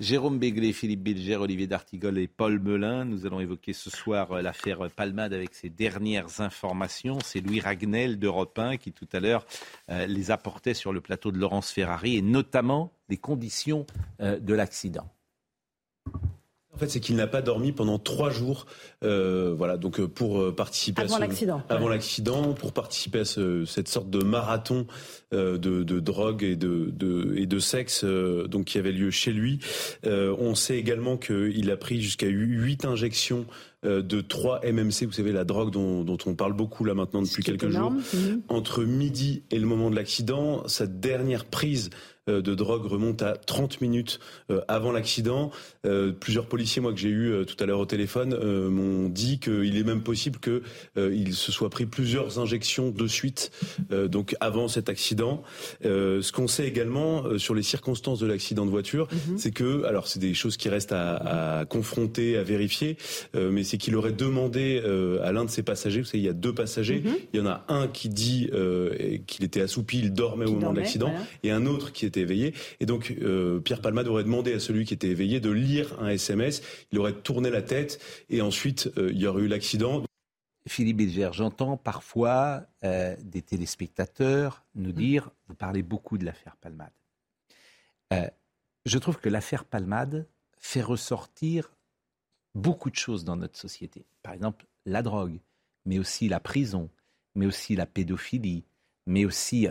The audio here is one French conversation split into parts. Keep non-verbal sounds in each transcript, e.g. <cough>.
Jérôme Béglé, Philippe Bilger, Olivier D'Artigol et Paul Melun. Nous allons évoquer ce soir euh, l'affaire Palmade avec ses dernières informations. C'est Louis Ragnel d'Europe 1 qui tout à l'heure euh, les apportait sur le plateau de Laurence Ferrari et notamment les conditions euh, de l'accident. En fait, c'est qu'il n'a pas dormi pendant trois jours. Euh, voilà, donc euh, pour euh, participer Avant à l'accident. avant l'accident, pour participer à ce- cette sorte de marathon euh, de, de drogue et de, de et de sexe, euh, donc qui avait lieu chez lui. Euh, on sait également qu'il a pris jusqu'à huit injections de 3 MMC, vous savez la drogue dont, dont on parle beaucoup là maintenant depuis quelques énorme. jours. Mhm. Entre midi et le moment de l'accident, sa dernière prise de drogue remonte à 30 minutes euh, avant l'accident. Euh, plusieurs policiers, moi que j'ai eu euh, tout à l'heure au téléphone, euh, m'ont dit qu'il est même possible que euh, il se soit pris plusieurs injections de suite, euh, donc avant cet accident. Euh, ce qu'on sait également euh, sur les circonstances de l'accident de voiture, c'est que, alors c'est des choses qui restent à, à confronter, à vérifier, euh, mais c'est qu'il aurait demandé euh, à l'un de ses passagers, vous savez, il y a deux passagers, il y en a un qui dit euh, qu'il était assoupi, il dormait Qui au moment dormait, de l'accident, voilà. et un autre qui était éveillé. Et donc, euh, Pierre Palmade aurait demandé à celui qui était éveillé de lire un SMS. Il aurait tourné la tête et ensuite, euh, il y aurait eu l'accident. Philippe Bilger, j'entends parfois euh, des téléspectateurs nous dire, vous parlez beaucoup de l'affaire Palmade. Euh, je trouve que l'affaire Palmade fait ressortir beaucoup de choses dans notre société. Par exemple, la drogue, mais aussi la prison, mais aussi la pédophilie, mais aussi,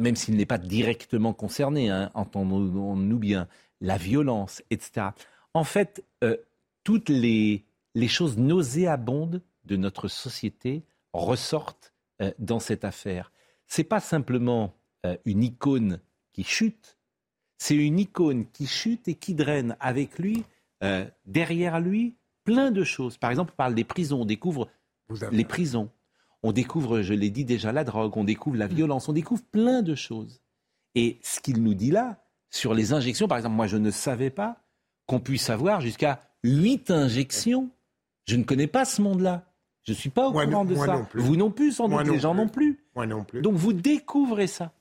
même s'il n'est pas directement concerné, hein, entendons-nous bien, la violence, etc. En fait, euh, toutes les, les choses nauséabondes de notre société ressortent euh, dans cette affaire. C'est pas simplement euh, une icône qui chute, c'est une icône qui chute et qui draine avec lui, derrière lui, plein de choses. Par exemple, on parle des prisons, on découvre les prisons, on découvre, je l'ai dit déjà, la drogue, on découvre la violence, on découvre plein de choses. Et ce qu'il nous dit là, sur les injections, par exemple, moi je ne savais pas qu'on puisse avoir jusqu'à 8 injections. Je ne connais pas ce monde-là. Je ne suis pas au Moi courant non- de moi ça. non plus. Vous non plus, sans doute, non les gens plus. non plus. Moi non plus. Donc vous découvrez ça.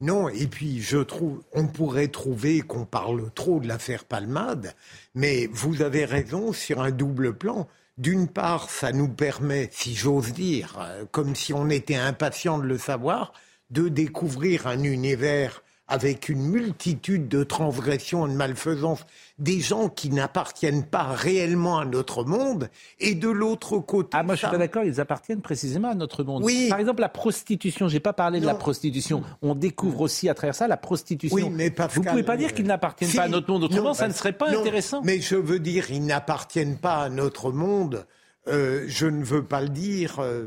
Non, et puis je trouve, on pourrait trouver qu'on parle trop de l'affaire Palmade, mais vous avez raison sur un double plan. D'une part, ça nous permet, si j'ose dire, euh, comme si on était impatient de le savoir, de découvrir un univers avec une multitude de transgressions et de malfaisances, des gens qui n'appartiennent pas réellement à notre monde, et de l'autre côté... Ah, moi je suis ça- pas d'accord, ils appartiennent précisément à notre monde. Oui. Par exemple, la prostitution, j'ai pas parlé de la prostitution. On découvre aussi à travers ça la prostitution. Oui, mais Pascal, Vous pouvez pas dire qu'ils n'appartiennent Si. pas à notre monde. Autrement, Non, ça ne serait pas non, intéressant. Mais je veux dire, ils n'appartiennent pas à notre monde. Euh, je ne veux pas le dire. euh,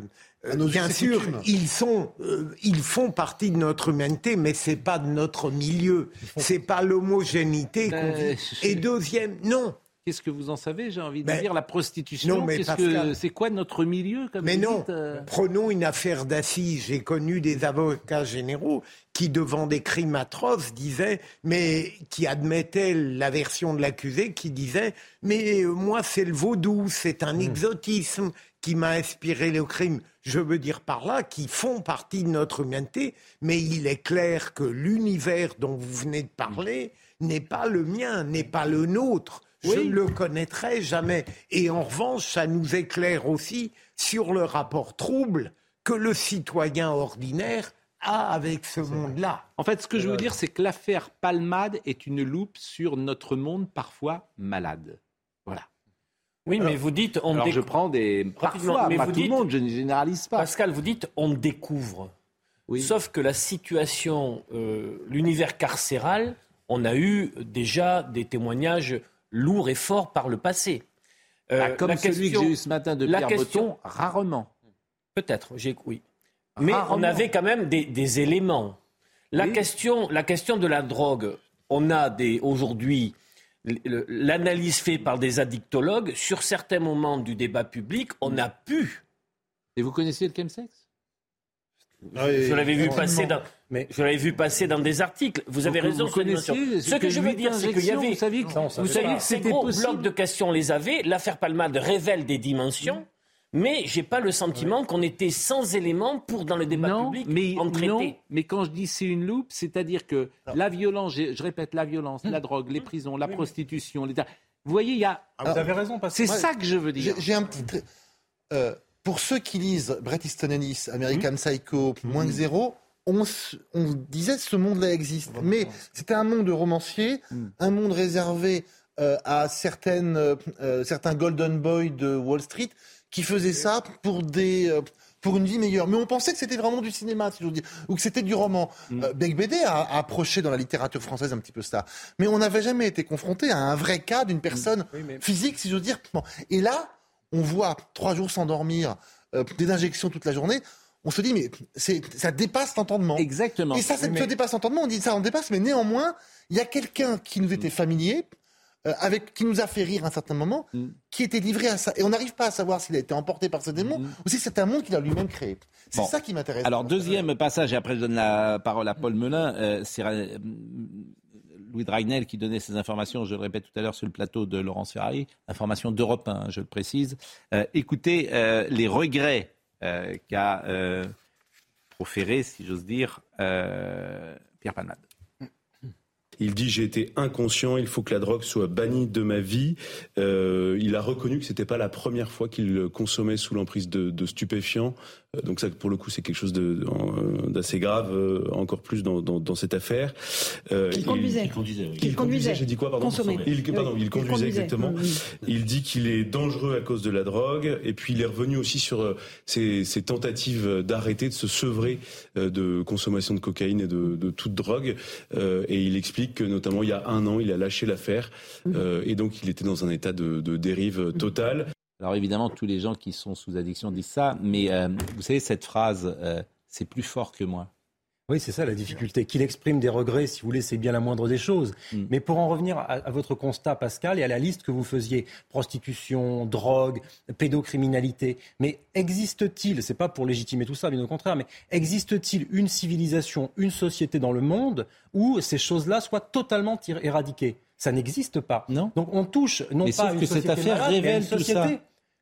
nos bien sûr, ils sont, euh, ils font partie de notre humanité, mais c'est pas de notre milieu. C'est pas l'homogénéité qu'on Ben, vit. je- Et deuxième, non. Qu'est-ce que vous en savez J'ai envie de Ben, dire la prostitution. non, mais qu'est-ce Pascal- que c'est quoi notre milieu comme Mais non, dites, euh prenons une affaire d'assises. J'ai connu des avocats généraux qui, devant des crimes atroces, disaient, mais qui admettaient la version de l'accusé, qui disait, mais euh, moi c'est le vaudou, c'est un exotisme qui m'a inspiré le crime. Je veux dire par là qu'ils font partie de notre humanité, mais il est clair que l'univers dont vous venez de parler n'est pas le mien, n'est pas le nôtre. Je Oui. ne le connaîtrai jamais. Et en revanche, ça nous éclaire aussi sur le rapport trouble que le citoyen ordinaire a avec ce monde-là. En fait, ce que je veux dire, c'est que l'affaire Palmade est une loupe sur notre monde parfois malade. Oui, mais vous dites on Alors je découvre. prends des parfois, mais pas vous tout le dites- monde, je ne généralise pas. Pascal, vous dites on découvre. Oui. Sauf que la situation, euh, l'univers carcéral, on a eu déjà des témoignages lourds et forts par le passé. Euh, Ah, comme la celui que question- j'ai eu ce matin de la Pierre question- rarement. Peut-être, j'ai oui. Mais on avait quand même des, des éléments. La, question, la question de la drogue, on a des aujourd'hui l'analyse faite par des addictologues. Sur certains moments du débat public, on a pu. Et vous connaissiez le chemsex? Ah je l'avais vu passer dans, mais je l'avais vu passer dans des articles. Vous avez raison. Vous connaissez, ce que, je veux dire, c'est qu'il y avait, vous saviez, que, vous saviez que ces gros blocs de questions, on les avait. L'affaire Palmade révèle des dimensions. Mais j'ai pas le sentiment qu'on était sans éléments pour, dans le débat public, mais, en traiter. Non, mais quand je dis c'est une loupe, c'est-à-dire que la violence, je, répète, la violence, la drogue, les prisons, la prostitution, les... Vous voyez, il y a... Ah, vous avez raison. C'est ça que je veux dire. J'ai un petit... Euh, pour ceux qui lisent Bret Easton Ellis, American mmh. Psycho, mmh. moins que zéro, on, on, disait ce monde-là existe. Mais c'était un monde de romanciers, mmh. un monde réservé euh, à certaines, euh, certains golden boys de Wall Street qui faisaient ça pour des euh, pour une vie meilleure. Mais on pensait que c'était vraiment du cinéma, si je veux dire, ou que c'était du roman. Mm. Bec Bédé a, approché dans la littérature française un petit peu ça. Mais on n'avait jamais été confronté à un vrai cas d'une personne physique, si je veux dire. Et là, on voit trois jours sans dormir, euh, des injections toute la journée, on se dit, mais ça dépasse l'entendement. Exactement. Et ça, ça, dépasse l'entendement, on dit ça en dépasse, mais néanmoins, il y a quelqu'un qui nous était familier, euh, avec, qui nous a fait rire à un certain moment, mm. qui était livré à ça. Et on n'arrive pas à savoir s'il a été emporté par ce démon mm. ou si c'est un monde qu'il a lui-même créé. C'est ça qui m'intéresse. Alors, deuxième passage, et après je donne la parole à Paul Melun, euh, c'est Louis Dragnel qui donnait ces informations, je le répète tout à l'heure, sur le plateau de Laurence Ferrari, informations d'Europe 1, je le précise. Euh, écoutez euh, les regrets euh, qu'a proféré, si j'ose dire, Pierre Palmade. Il dit j'ai été inconscient, il faut que la drogue soit bannie de ma vie. Euh, il a reconnu que c'était pas la première fois qu'il consommait sous l'emprise de, de, stupéfiants. Euh, donc ça, pour le coup, c'est quelque chose euh, d'assez grave, euh, encore plus dans, dans, dans cette affaire. Euh, il, conduisait. Il conduisait. Il conduisait. J'ai dit quoi pardon il, pardon, il, conduisait, exactement. Il dit qu'il est dangereux à cause de la drogue, et puis il est revenu aussi sur ses, ses tentatives d'arrêter, de se sevrer de consommation de cocaïne et de, de toute drogue, et il explique que notamment il y a un an, il a lâché l'affaire mmh. euh, et donc il était dans un état de, dérive totale. Alors évidemment, tous les gens qui sont sous addiction disent ça, mais euh, vous savez, cette phrase, euh, c'est plus fort que moi. Oui, c'est ça la difficulté. Qu'il exprime des regrets, si vous voulez, c'est bien la moindre des choses. Mm. Mais pour en revenir à, votre constat, Pascal, et à la liste que vous faisiez, prostitution, drogue, pédocriminalité, mais existe-t-il, c'est pas pour légitimer tout ça, bien au contraire, mais existe-t-il une civilisation, une société dans le monde où ces choses-là soient totalement éradiquées? Ça n'existe pas. Non. Donc on touche non pas à une que cette affaire révèle tout ça.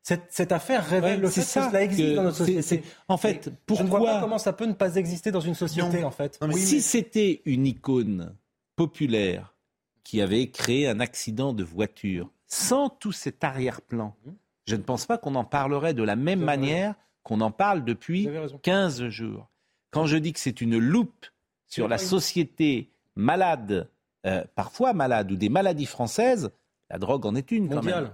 Cette, affaire révèle le fait que cela existe dans notre société. En fait, pourquoi Je ne vois pas comment ça peut ne pas exister dans une société, en fait. si c'était une icône populaire qui avait créé un accident de voiture, sans tout cet arrière-plan, mmh. je ne pense pas qu'on en parlerait de la même manière qu'on en parle depuis 15 jours. Quand je dis que c'est une loupe sur la société malade, euh, parfois malade, ou des maladies françaises, la drogue en est une quand même.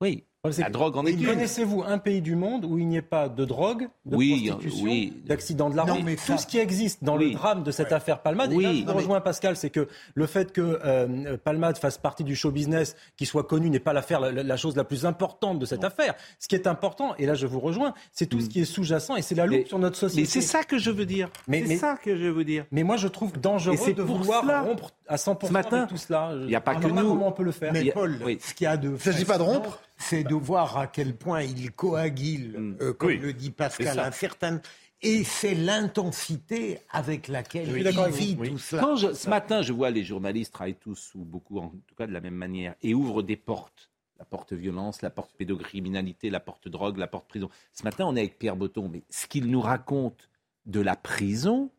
Oui, la drogue en est Connaissez-vous un pays du monde où il n'y ait pas de drogue, de prostitution, d'accident de la rue? Tout ce qui existe dans le drame de cette affaire Palmade, oui. et là, je rejoins Pascal, c'est que le fait que euh, Palmade fasse partie du show business, qui soit connu, n'est pas l'affaire, la, chose la plus importante de cette affaire. Ce qui est important, et là je vous rejoins, c'est tout ce mm. qui est sous-jacent, et c'est la loupe sur notre société. Mais c'est ça que je veux dire. C'est ça que je veux dire. Mais moi je trouve dangereux de vouloir rompre à 100% ce matin, avec tout cela. Il n'y a pas que nous. Comment on peut le faire? Mais Paul, ce qu'il y a de... Il ne s'agit pas de rompre c'est de voir à quel point il coagule, mm. euh, comme le dit Pascal, un certain... Et c'est l'intensité avec laquelle il vit tout cela. Quand ce matin, je vois les journalistes travaillent tous, ou beaucoup en tout cas de la même manière, et ouvrent des portes. La porte violence, la porte pédocriminalité, la porte drogue, la porte prison. Ce matin, on est avec Pierre Botton, mais ce qu'il nous raconte de la prison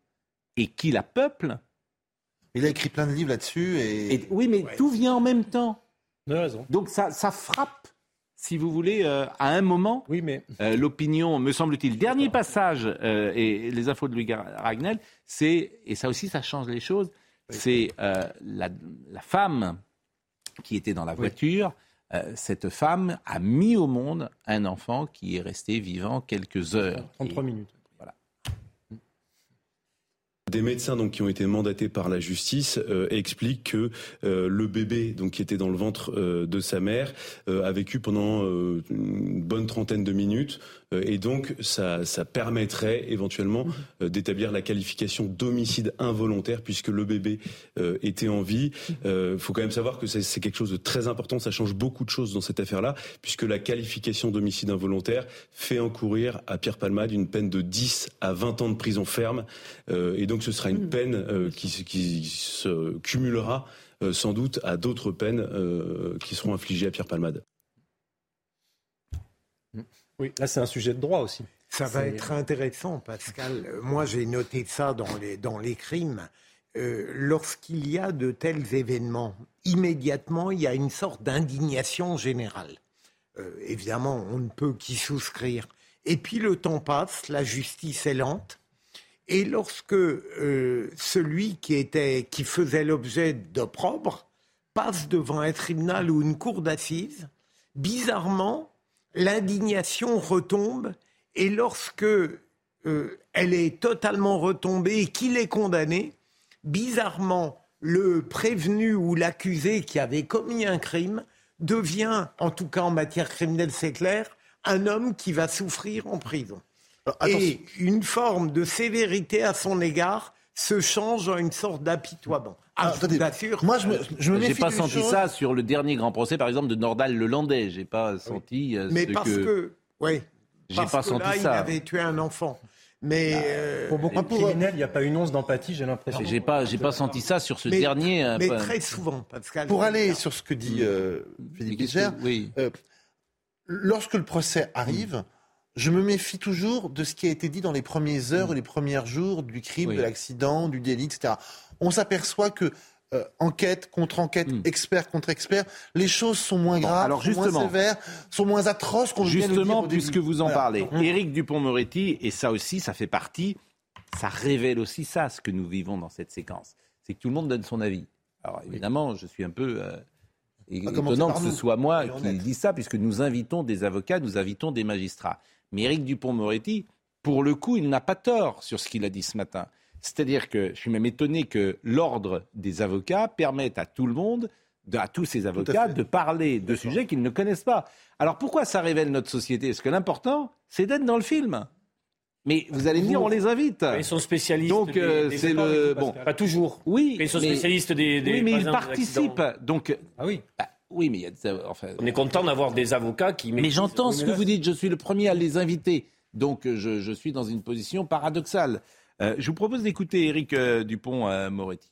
et qui la peuple. Il a écrit plein de livres là-dessus. Et... oui, mais tout vient en même temps. raison. Donc ça, ça frappe si vous voulez, euh, à un moment, oui, mais... Euh, l'opinion, me semble-t-il. Dernier passage, euh, et les infos de Louis Ragnel, c'est, et ça aussi, ça change les choses, c'est la, la, femme qui était dans la voiture. cette femme a mis au monde un enfant qui est resté vivant quelques heures. 33 minutes. Des médecins donc qui ont été mandatés par la justice euh, expliquent que euh, le bébé donc qui était dans le ventre euh, de sa mère a vécu pendant une bonne trentaine de minutes et donc ça, ça permettrait éventuellement d'établir la qualification d'homicide involontaire puisque le bébé était en vie. Il faut quand même savoir que c'est quelque chose de très important, ça change beaucoup de choses dans cette affaire-là, puisque la qualification d'homicide involontaire fait encourir à Pierre Palmade une peine de 10 à 20 ans de prison ferme, et donc ce sera une peine qui, qui se cumulera euh, sans doute à d'autres peines euh, qui seront infligées à Pierre Palmade. Oui, là c'est un sujet de droit aussi. Ça va être intéressant, Pascal. <laughs> Moi, j'ai noté ça dans les, dans les crimes. Euh, lorsqu'il y a de tels événements, immédiatement, il y a une sorte d'indignation générale. évidemment, on ne peut qu'y souscrire. Et puis le temps passe, la justice est lente, et lorsque euh, celui qui, était, qui faisait l'objet d'opprobre passe devant un tribunal ou une cour d'assises, bizarrement, l'indignation retombe et lorsque euh, elle est totalement retombée et qu'il est condamné, bizarrement, le prévenu ou l'accusé qui avait commis un crime devient, en tout cas en matière criminelle, c'est clair, un homme qui va souffrir en prison. Et une forme de sévérité à son égard se change en une sorte d'apitoiement. Ah, ah je vous. Moi, je me, je me J'ai pas senti ça sur le dernier grand procès, par exemple, de Nordal le Landais. J'ai pas senti. Euh, Mais parce que, oui, j'ai pas que senti là, ça. Il avait tué un enfant. Mais bah, euh, pour beaucoup de criminels, il n'y a pas une once d'empathie, j'ai l'impression. J'ai pas, j'ai pas senti ça sur ce dernier. Euh, mais très souvent, Pascal. Pour aller sur ce que dit Philippe Guichard, oui. lorsque le procès arrive, je me méfie toujours de ce qui a été dit dans les premières heures ou les premiers jours du crime, de l'accident, du délit, etc. On s'aperçoit que euh, enquête contre enquête, hmm. expert contre expert, les choses sont moins graves, alors sont moins sévères, sont moins atroces qu'on Justement, dire puisque vous en parlez, Éric Dupont-Moretti, et ça aussi, ça fait partie, ça révèle aussi ça, ce que nous vivons dans cette séquence. C'est que tout le monde donne son avis. Alors évidemment, je suis un peu... Euh, étonnant que ce soit moi qui dis ça, puisque nous invitons des avocats, nous invitons des magistrats. Mais Éric Dupont-Moretti, pour le coup, il n'a pas tort sur ce qu'il a dit ce matin. C'est-à-dire que je suis même étonné que l'ordre des avocats permette à tout le monde, à tous ces avocats, de parler de sujets qu'ils ne connaissent pas. Alors pourquoi ça révèle notre société? Parce que l'important, c'est d'être dans le film? Mais vous allez me dire, on les invite. Ils sont spécialistes. Donc euh, c'est le bon. Pas toujours. Oui. Mais ils sont spécialistes des. oui, mais ils participent. Donc. Ah oui. Bah, oui, mais il y a, enfin, on est content d'avoir des avocats qui. Mais j'entends ce que vous dites. Je suis le premier à les inviter. Donc je, je suis dans une position paradoxale. Euh, je vous propose d'écouter Éric euh, Dupont-Moretti.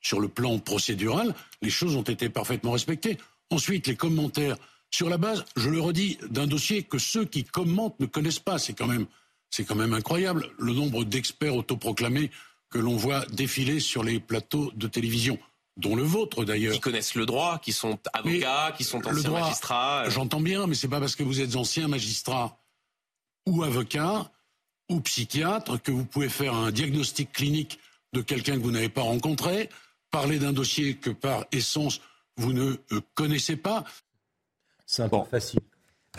Sur le plan procédural, les choses ont été parfaitement respectées. Ensuite, les commentaires sur la base, je le redis, d'un dossier que ceux qui commentent ne connaissent pas. C'est quand même, c'est quand même incroyable le nombre d'experts autoproclamés que l'on voit défiler sur les plateaux de télévision dont le vôtre d'ailleurs. Qui connaissent le droit, qui sont avocats, qui sont anciens magistrats. Euh. J'entends bien, mais c'est pas parce que vous êtes ancien magistrat ou avocat ou psychiatre que vous pouvez faire un diagnostic clinique de quelqu'un que vous n'avez pas rencontré, parler d'un dossier que par essence vous ne euh, connaissez pas. C'est un peu facile.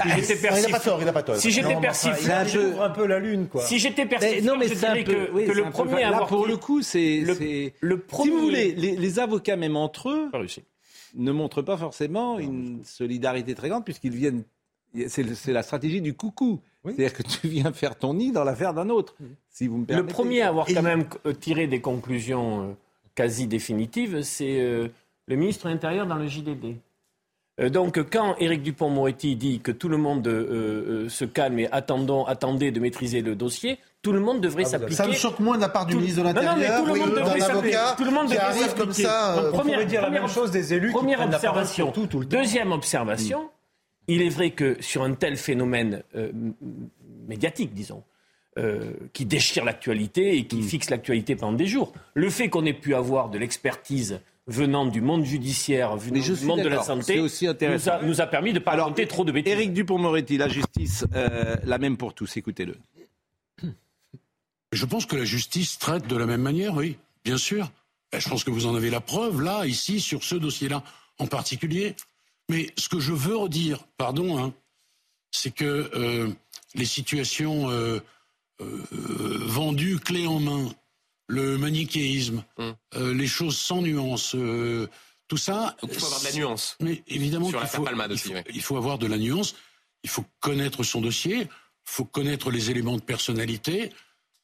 Il n'a pas tort, il n'a pas tort. Si j'étais persif, il un peu la lune, quoi. Si j'étais persif, non, mais un peu, que, le premier à avoir pour le coup, c'est le, premier. Si vous voulez, les, avocats même entre eux ne montrent pas forcément une solidarité très grande puisqu'ils viennent. C'est la stratégie du coucou. C'est-à-dire que tu viens faire ton nid dans l'affaire d'un autre. Si vous me permettez. Le premier à avoir quand même euh, tiré des conclusions euh, quasi définitives, c'est euh, le ministre de l'Intérieur dans le JDD. Euh, donc, quand Éric Dupont-Moretti dit que tout le monde euh, euh, se calme et attendons, attendez de maîtriser le dossier, tout le monde devrait ah, s'appliquer. Ça me choque moins de la part du ministre de l'Intérieur ou d'un avocat tout le monde qui arrive comme ça. Donc, première, dire la même chose des élus. Première observation. Tout, tout Deuxième observation. Mm. Il est vrai que sur un tel phénomène médiatique, disons, qui déchire l'actualité et qui mm. fixe l'actualité pendant des jours, le fait qu'on ait pu avoir de l'expertise venant du monde judiciaire, venant du monde de la santé, aussi nous, a, nous, a, permis de ne pas raconter trop de bêtises. Éric Dupont-Moretti, la justice, euh, la même pour tous, écoutez-le. Je pense que la justice traite de la même manière, oui, bien sûr. Ben, je pense que vous en avez la preuve, là, ici, sur ce dossier-là en particulier. Mais ce que je veux redire, pardon, hein, c'est que euh, les situations euh, vendues clé en main, le manichéisme, hum. euh, les choses sans nuance, euh, tout ça. il faut avoir de la nuance. Mais évidemment, Sur il, faut, aussi, il, faut, avoir de la nuance. il faut connaître son dossier, il faut connaître les éléments de personnalité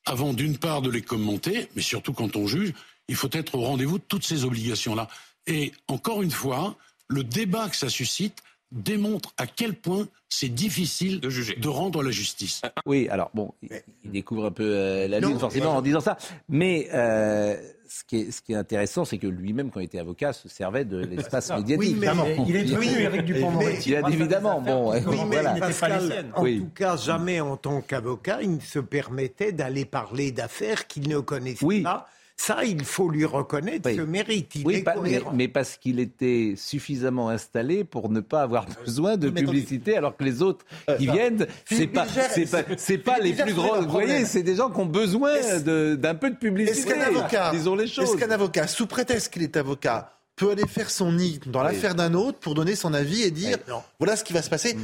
avant d'une part de les commenter, mais surtout quand on juge, il faut être au rendez-vous de toutes ces obligations-là. Et encore une fois, le débat que ça suscite démontre à quel point c'est difficile de, juger. de rendre la justice. Oui, alors bon, il, découvre un peu euh, la lune forcément en disant ça, mais euh, ce, qui est, ce qui est intéressant, c'est que lui-même, quand il était avocat, se servait de <laughs> l'espace médiatique. Oui, mais il est devenu Eric Dupond-Moretti. Évidemment, bon, oui, mais en tout cas, jamais en tant qu'avocat, il ne se permettait d'aller parler d'affaires qu'il ne connaissait pas ça, il faut lui reconnaître ce mérite. oui, mais, parce qu'il était suffisamment installé pour ne pas avoir besoin de publicité, alors que les autres euh, qui viennent, c'est pas, c'est pas, les plus grands. Vous voyez, c'est des gens qui ont besoin d'un peu de publicité. Est-ce qu'un avocat, disons les choses. Est-ce qu'un avocat, sous prétexte qu'il est avocat, peut aller faire son nid dans l'affaire d'un autre pour donner son avis et dire voilà ce qui va se passer.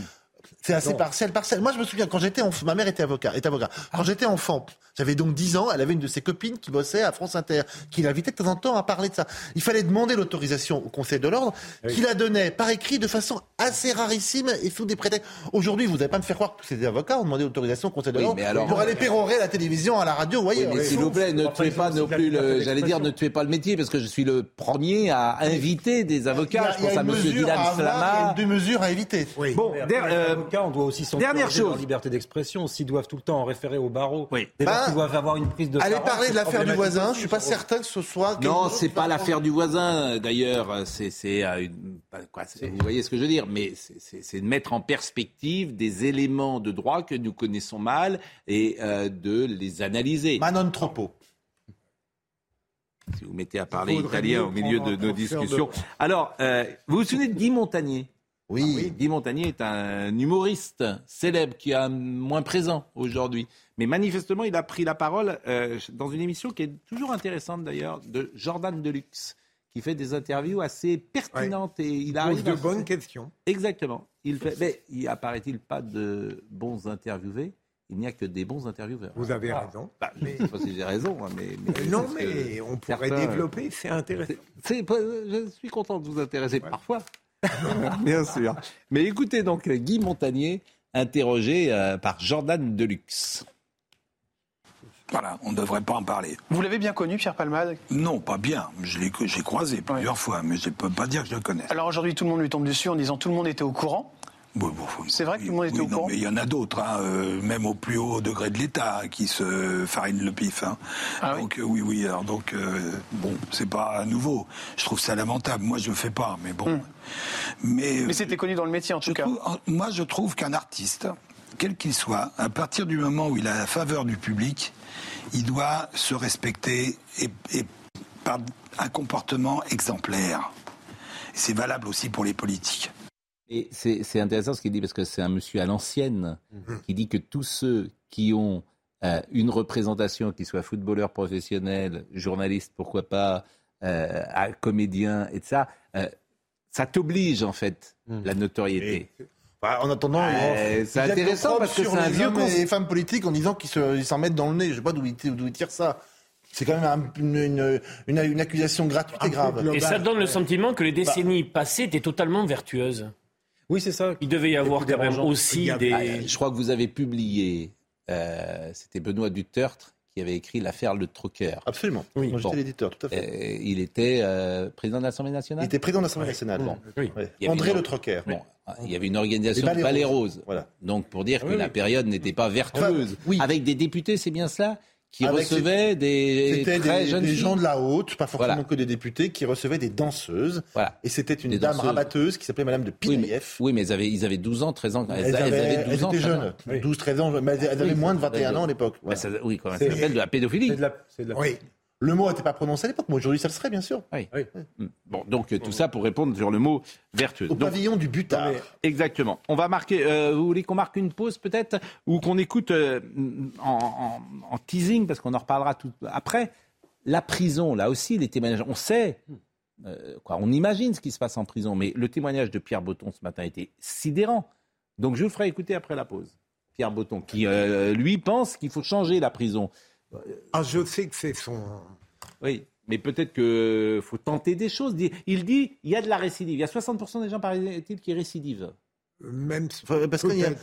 C'est assez partiel, partiel. Moi, je me souviens, quand j'étais enfant, ma mère était avocat, était avocat. Quand j'étais enfant, j'avais donc 10 ans, elle avait une de ses copines qui bossait à France Inter, qui l'invitait de temps en temps à parler de ça. Il fallait demander l'autorisation au Conseil de l'ordre, qui la donnait par écrit de façon assez rarissime et sous des prétextes. Aujourd'hui, vous n'allez pas me faire croire que c'est des avocats, on demandait l'autorisation au Conseil de l'ordre alors... pour aller pérorer à la télévision, à la radio, vous voyez. mais s'il vous plaît, ne tuez pas non plus le, j'allais dire, ne tuez pas le métier, parce que je suis le premier à inviter des avocats. Je pense à M. Dylan Slama. Il y a deux mesures à éviter. Bon, euh, on doit aussi Dernière chose. Leur liberté d'expression, s'ils doivent tout le temps en référer au barreau, oui. bah, doivent avoir une prise de. Allez parler de l'affaire du voisin. Je suis pas certain que ce soit. Non, c'est pas l'affaire du voisin. D'ailleurs, c'est c'est quoi Vous voyez ce que je veux dire Mais c'est de mettre en perspective des éléments de droit que nous connaissons mal et euh, de les analyser. Manon Troppo si vous mettez à parler italien au milieu de nos discussions. Alors, euh, vous vous souvenez de Guy Montagnier? Oui. Guy Montagnier est un humoriste célèbre qui est moins présent aujourd'hui. Mais manifestement, il a pris la parole euh, dans une émission qui est toujours intéressante d'ailleurs, de Jordan Deluxe, qui fait des interviews assez pertinentes. Et il pose de bonnes questions. Exactement. Il fait... Mais il apparaît-il pas de bons interviewés? Il n'y a que des bons intervieweurs. Vous avez ah. raison. Bah, je ne sais pas si j'ai raison, hein, mais, non, mais on pourrait développer. C'est intéressant. je suis content de vous intéresser parfois. <laughs> Bien sûr. Mais écoutez donc Guy Montagnier, interrogé euh, par Jordan Deluxe. Voilà, on ne devrait pas en parler. Vous l'avez bien connu, Pierre Palmade? Non, pas bien. Je l'ai j'ai croisé plusieurs fois, mais je ne peux pas dire que je le connais. Alors aujourd'hui, tout le monde lui tombe dessus en disant tout le monde était au courant c'est vrai que tout le monde était au courant. mais il y en a d'autres, hein, euh, même au plus haut degré de l'État, qui se farinent le pif. Hein. Ah donc oui, oui. Alors donc euh, bon, c'est pas nouveau. Je trouve ça lamentable. Moi, je le fais pas, mais bon. Hmm. Mais, mais c'était connu dans le métier en tout cas. moi, je trouve qu'un artiste, quel qu'il soit, à partir du moment où il a la faveur du public, il doit se respecter et, et par un comportement exemplaire. C'est valable aussi pour les politiques. Et c'est intéressant ce qu'il dit parce que c'est un monsieur à l'ancienne mhm. qui dit que tous ceux qui ont euh, une représentation, qu'ils soient footballeurs professionnels, journalistes, pourquoi pas, euh, comédiens et ça, euh, ça t'oblige en fait mhm. la notoriété. en attendant, c'est intéressant parce que c'est un vieux et les femmes politiques en disant qu'ils s'en mettent dans le nez. Je sais pas d'où ils, tirent ça. C'est quand même une, une, accusation gratuite et grave. Et ça donne le sentiment que les décennies passées étaient totalement vertueuses. Oui, c'est ça. Il devait y avoir quand même aussi des. Ah, je crois que vous avez publié, euh, c'était Benoît Dutertre qui avait écrit l'affaire Le Trocker. Absolument. Oui. Moi, j'étais l'éditeur, tout à fait. Euh, il était euh, président de l'Assemblée nationale? Il était président de l'Assemblée nationale. Bon. Oui. André Le Trocker. Bon. Il y avait une organisation de Palais Rose. Voilà. Donc, pour dire que la période n'était pas vertueuse. Avec des députés, c'est bien cela? Qui recevaient des très des, jeunes des gens de la haute, pas forcément que des députés, qui recevaient des danseuses. Voilà. Et c'était une dame rabatteuse qui s'appelait Madame de Pilaïev. Oui, mais, ils, avaient, ils avaient 12 ans, 13 ans. Elles, avaient, 12 ans, étaient jeunes, 12, 13 ans, mais elles avaient moins de 21 ans à l'époque. oui, quand même. Ça s'appelle de la pédophilie. De la, de la... Oui. Le mot n'était pas prononcé à l'époque, mais aujourd'hui ça le serait, bien sûr. Oui. Mm. Bon, donc tout ça pour répondre sur le mot vertueux. Au pavillon du butard. Exactement. On va marquer. Euh, vous voulez qu'on marque une pause peut-être ou qu'on écoute euh, en, teasing parce qu'on en reparlera tout après. La prison, là aussi, les témoignages. On sait. Euh, quoi, on imagine ce qui se passe en prison, mais le témoignage de Pierre Botton ce matin était sidérant. Donc je vous ferai écouter après la pause. Pierre Botton, qui lui pense qu'il faut changer la prison. Ah, je sais que c'est son. Oui, mais peut-être qu'il faut tenter des choses. Il dit il y a de la récidive. Il y a 60% des gens, paraît-il, qui récidivent. Même parce qu'il y, a,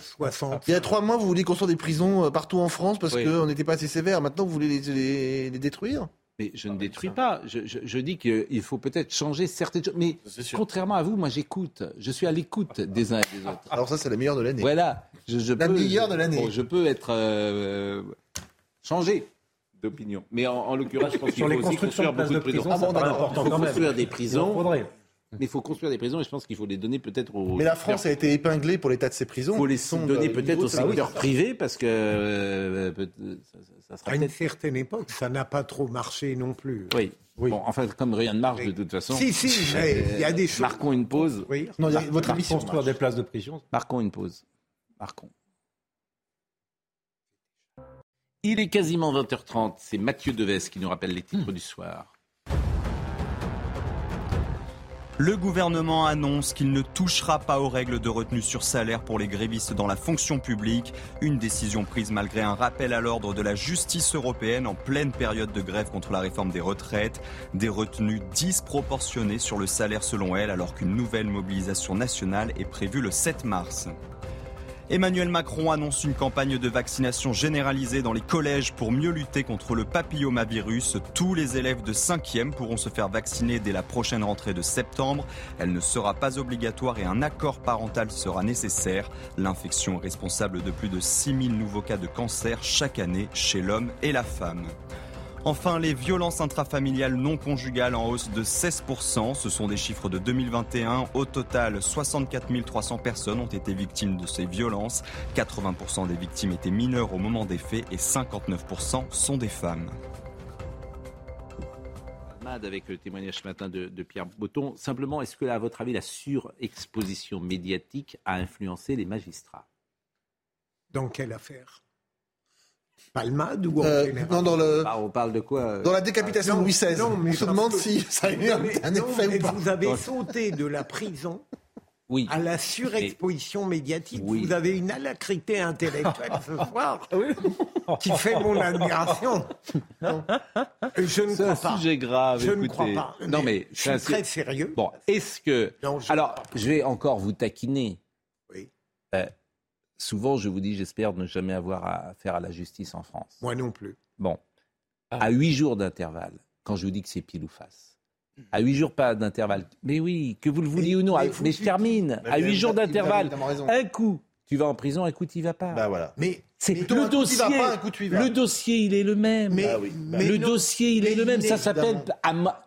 il y a trois mois, vous vouliez construire des prisons partout en France parce qu'on n'était pas assez sévère. Maintenant, vous voulez les, les détruire mais je ne détruis pas. Je, dis qu'il faut peut-être changer certaines choses. Mais contrairement à vous, moi j'écoute. Je suis à l'écoute des uns et des autres. Alors ça, c'est la meilleure de l'année. Voilà. Je, la meilleure de l'année. je peux être euh, changé d'opinion. Mais en, l'occurrence, je pense qu'il faut aussi construire beaucoup de prisons. Ah bon. Il faut construire des prisons. Mais il faut construire des prisons et je pense qu'il faut les donner peut-être aux. Mais la France a été épinglée pour l'état de ses prisons. Il faut les donner peut-être au secteur privé parce que euh, ça, sera. À une certaine époque, ça n'a pas trop marché non plus. Oui. oui. Bon, enfin, comme rien ne marche de toute façon. Si, si, il y a des choses. Marquons une pause. Oui. Non, il y a votre émission. Construire des places de prison. Marquons une pause. Marquons. Il est quasiment 20h30. C'est Mathieu Deves qui nous rappelle les titres du soir. Le gouvernement annonce qu'il ne touchera pas aux règles de retenue sur salaire pour les grévistes dans la fonction publique. Une décision prise malgré un rappel à l'ordre de la justice européenne en pleine période de grève contre la réforme des retraites. Des retenues disproportionnées sur le salaire selon elle alors qu'une nouvelle mobilisation nationale est prévue le 7 mars. Emmanuel Macron annonce une campagne de vaccination généralisée dans les collèges pour mieux lutter contre le papillomavirus. Tous les élèves de 5e pourront se faire vacciner dès la prochaine rentrée de septembre. Elle ne sera pas obligatoire et un accord parental sera nécessaire. L'infection est responsable de plus de 6000 nouveaux cas de cancer chaque année chez l'homme et la femme. Enfin, les violences intrafamiliales non conjugales en hausse de 16%. Ce sont des chiffres de 2021. Au total, 64 300 personnes ont été victimes de ces violences. 80% des victimes étaient mineures au moment des faits et 59% sont des femmes avec le témoignage ce matin de, de Pierre Botton. Simplement, est-ce que, à votre avis, la surexposition médiatique a influencé les magistrats? Dans quelle affaire? Palmade ou euh, non, dans le... Bah, on parle de quoi euh Dans la décapitation de Louis XVI. Non, mais on se demande si ça a eu un, effet ou pas. Vous avez sauté de la prison oui. à la surexposition médiatique. Vous avez une alacrité intellectuelle ce <laughs> soir qui fait mon admiration. Je ne crois pas. sujet grave. Je ne crois pas. Non, mais je suis très sérieux. Bon, est-ce que. Alors, je vais encore vous taquiner. Oui. Euh, souvent, je vous dis, j'espère ne jamais avoir à faire à la justice en France. Moi non plus. Bon. Ah. À huit jours d'intervalle, quand je vous dis que c'est pile ou face, à huit jours pas d'intervalle, mais oui, que vous le vouliez ou non, mais, je termine, à huit jours d'intervalle, un coup, tu vas en prison, un coup, tu n'y vas pas. Bah voilà. Mais c'est le dossier. le dossier, il est le même. Mais, bah le dossier, il est le même. Ça s'appelle.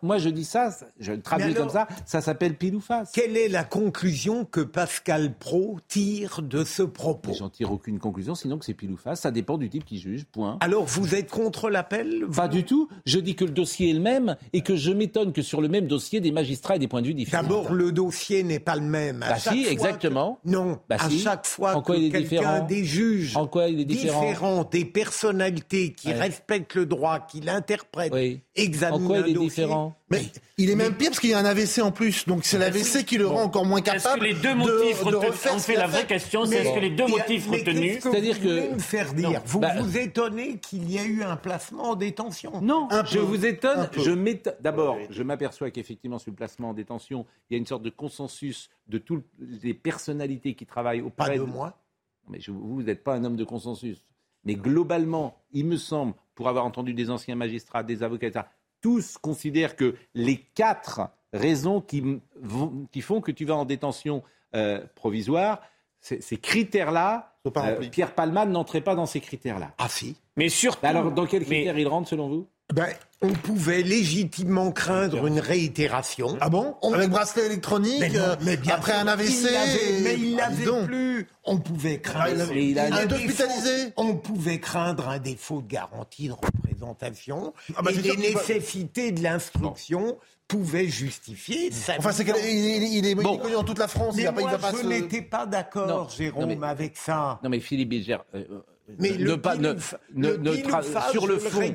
moi, je dis ça. Je le traduis comme ça. Ça s'appelle pile ou face. Quelle est la conclusion que Pascal Pro tire de ce propos? J'en tire aucune conclusion, sinon que c'est pile ou face. Ça dépend du type qui juge. Point. Alors, vous êtes contre l'appel Pas du tout. Je dis que le dossier est le même et que je m'étonne que sur le même dossier, des magistrats aient des points de vue différents. D'abord, le dossier n'est pas le même. bah si, exactement. Non. Bah à chaque fois en quoi que quelqu'un des juges. En quoi il est différent, des personnalités qui respectent le droit, qui l'interprètent, oui. examinent en quoi il est différent mais il est même pire parce qu'il y a un AVC en plus, donc c'est l'AVC qui le rend encore moins capable. Est-ce que les deux motifs de, retenus, on fait la vraie question, c'est est-ce que les deux motifs retenus, c'est-à-dire que vous faire dire, vous bah, vous étonnez qu'il y ait eu un placement en détention. Non, je vous étonne. Je d'abord, je m'aperçois qu'effectivement sur le placement en détention, il y a une sorte de consensus de toutes les personnalités qui travaillent auprès Pas de moi mais vous n'êtes pas un homme de consensus. Mais globalement, il me semble, pour avoir entendu des anciens magistrats, des avocats, etc., tous considèrent que les quatre raisons qui, qui font que tu vas en détention euh, provisoire, ces critères-là, euh, Pierre Palman n'entrait pas dans ces critères-là. Ah si. Mais surtout. Alors, dans quels critères il rentre selon vous? Ben, on pouvait légitimement craindre une réitération. Ah bon Avec bracelet électronique, euh, après un AVC Mais il n'avait plus. On pouvait craindre... Ah, il a, un hospitalisé On pouvait craindre un défaut de garantie de représentation ah bah, et les nécessités de l'instruction pouvaient justifier ça. Enfin, c'est qu'il il, est, connu dans toute la France. Mais il moi, va pas je n'étais pas d'accord, Jérôme, avec ça. Non, mais Philippe. Euh, mais ne, le pas, ne, sur le fond,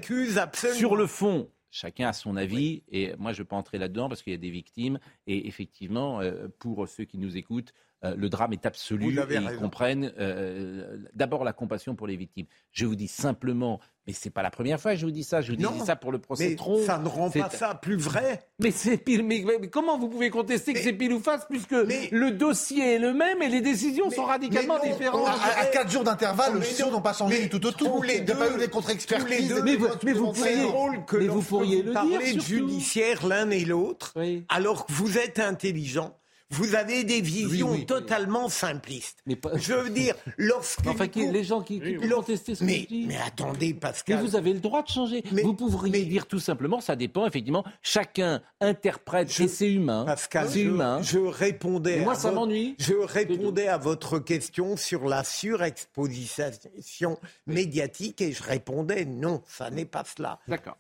sur le fond, chacun a son avis et moi je ne peux pas entrer là-dedans parce qu'il y a des victimes et effectivement, euh, pour ceux qui nous écoutent, euh, le drame est absolu et ils comprennent euh, d'abord la compassion pour les victimes. Je vous dis simplement, mais c'est pas la première fois que je vous dis ça. Je vous dis ça pour le procès mais Tron. Ça ne rend pas ça plus vrai. Mais c'est pile. Mais, comment vous pouvez contester que c'est pile ou face puisque le dossier est le même et les décisions sont radicalement différentes. À, quatre jours d'intervalle, les choses n'ont pas changé tout autour. Il n'y a pas eu les contre-expertises. Mais, vous, pourriez, que mais vous pourriez le dire. judiciaire l'un et l'autre, alors que vous êtes intelligent vous avez des visions totalement simplistes. Mais Je veux dire, lorsque. Enfin, les gens qui, qui contester ce mais, mais attendez, Pascal. Mais vous avez le droit de changer. Mais, vous pourriez dire tout simplement, ça dépend, effectivement. Chacun interprète, je, et c'est humain. Pascal, c'est humain. Je répondais. moi, ça m'ennuie. Je répondais à votre question sur la surexposition médiatique et je répondais non, ça n'est pas cela. D'accord.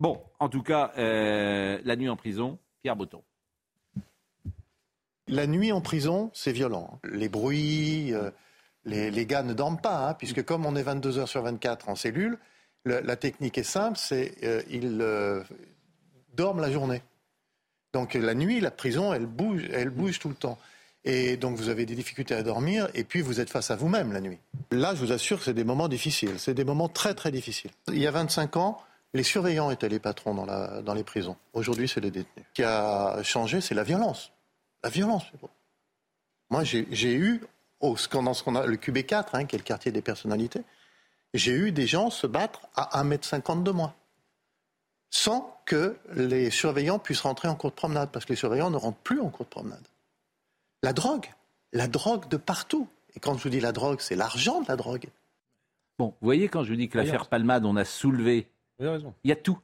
Bon, en tout cas, euh, la nuit en prison, Pierre Botton. La nuit en prison, c'est violent. Les bruits, euh, les, gars ne dorment pas, hein, puisque comme on est 22 heures sur 24 en cellule, la technique est simple, c'est euh, ils euh, dorment la journée. Donc la nuit, la prison, elle bouge, elle bouge tout le temps. Et donc vous avez des difficultés à dormir, et puis vous êtes face à vous-même la nuit. Là, je vous assure que c'est des moments difficiles, c'est des moments très très difficiles. Il y a 25 ans, les surveillants étaient les patrons dans, la, dans les prisons. Aujourd'hui, c'est les détenus. Ce qui a changé, c'est la violence la violence. Moi, j'ai eu, au, dans ce qu'on a, le QB4, hein, qui est le quartier des personnalités, j'ai eu des gens se battre à 1m50 de moi, sans que les surveillants puissent rentrer en cours de promenade, parce que les surveillants ne rentrent plus en cours de promenade. La drogue, la drogue de partout. Et quand je vous dis la drogue, c'est l'argent de la drogue. Bon, vous voyez, quand je vous dis que l'affaire Palmade, on a soulevé, il y a tout.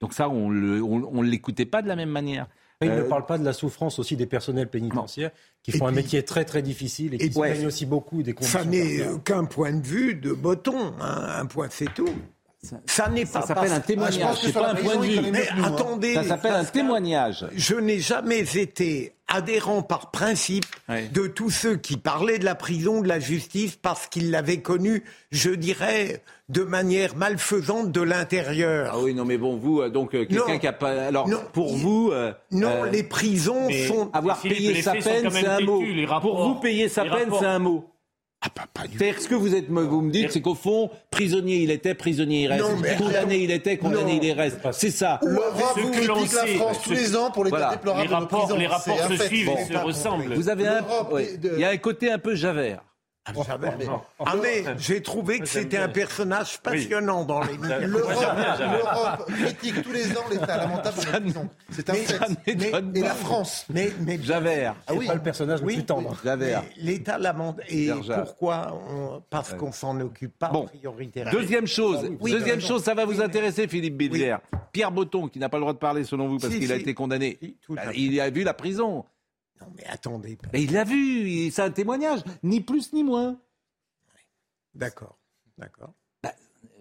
Donc ça, on ne l'écoutait pas de la même manière. Il ne euh, parle pas de la souffrance aussi des personnels pénitentiaires qui font un métier très très difficile et qui et aussi beaucoup des conditions. Ça n'est qu'un point de vue de Botton, hein, un point c'est tout. Ça, n'est pas. Ça s'appelle un témoignage. c'est pas un point de vue. Mais attendez. Ça s'appelle un témoignage. Je n'ai jamais été adhérent par principe de tous ceux qui parlaient de la prison, de la justice, parce qu'ils l'avaient connue, je dirais, de manière malfaisante de l'intérieur. Ah oui, non, mais bon, vous, euh, donc, euh, quelqu'un qui a pas. Alors, pour vous. Euh, non, les prisons sont. Avoir payé sa peine, c'est un mot. pour vous, payer sa peine, c'est un mot. Ah, pas, pas du ce que vous êtes, vous me dites, c'est qu'au fond, prisonnier il était, prisonnier il reste. condamné il était, condamné il reste. C'est ça. L'Europe vous critique la France tous les ans pour les voilà. déplorables les rapports, Les rapports se suivent et se ressemblent. Vous avez un, il y a un côté un peu Javert. Ah, ah mais j'ai trouvé que c'était un personnage passionnant dans les <laughs> L'Europe critique tous les ans l'état lamentable de la prison. C'est un fait. Et la France. Mais, mais Javert. Ah oui. pas le personnage le plus tendre. Javert. L'état lamentable. Et pourquoi Parce qu'on s'en occupe pas bon. prioritairement. Deuxième chose, ah deuxième chose, ça va vous intéresser, Philippe Bilger. Pierre Botton, qui n'a pas le droit de parler selon vous parce qu'il a été condamné, il a vu la prison. Non, mais attendez. il l'a vu, c'est un témoignage, ni plus ni moins. D'accord, d'accord. Bah,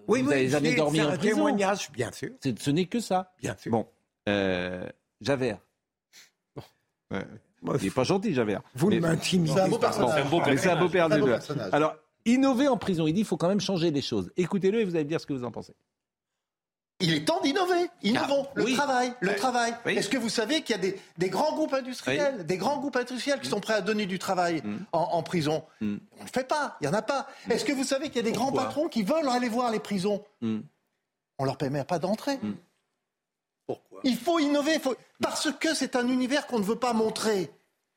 oui, vous avez jamais dormi en un témoignage, bien sûr. Ce n'est que ça. Bien sûr. Bon, euh, Javert. il n'est pas gentil, Javert. Vous le m'intimidez. C'est un beau personnage. c'est un beau personnage. Alors, innover en prison, il dit qu'il faut quand même changer les choses. Écoutez-le et vous allez me dire ce que vous en pensez. Il est temps d'innover. Innovons. Ah, le travail. Le travail. Est-ce que vous savez qu'il y a des, grands groupes industriels, des grands groupes industriels qui sont prêts à donner du travail mm. en, prison? Mm. On ne le fait pas. Il n'y en a pas. Est-ce que vous savez qu'il y a des grands patrons qui veulent aller voir les prisons? Mm. On leur permet pas d'entrer. Pourquoi? Il faut innover. Parce que c'est un univers qu'on ne veut pas montrer.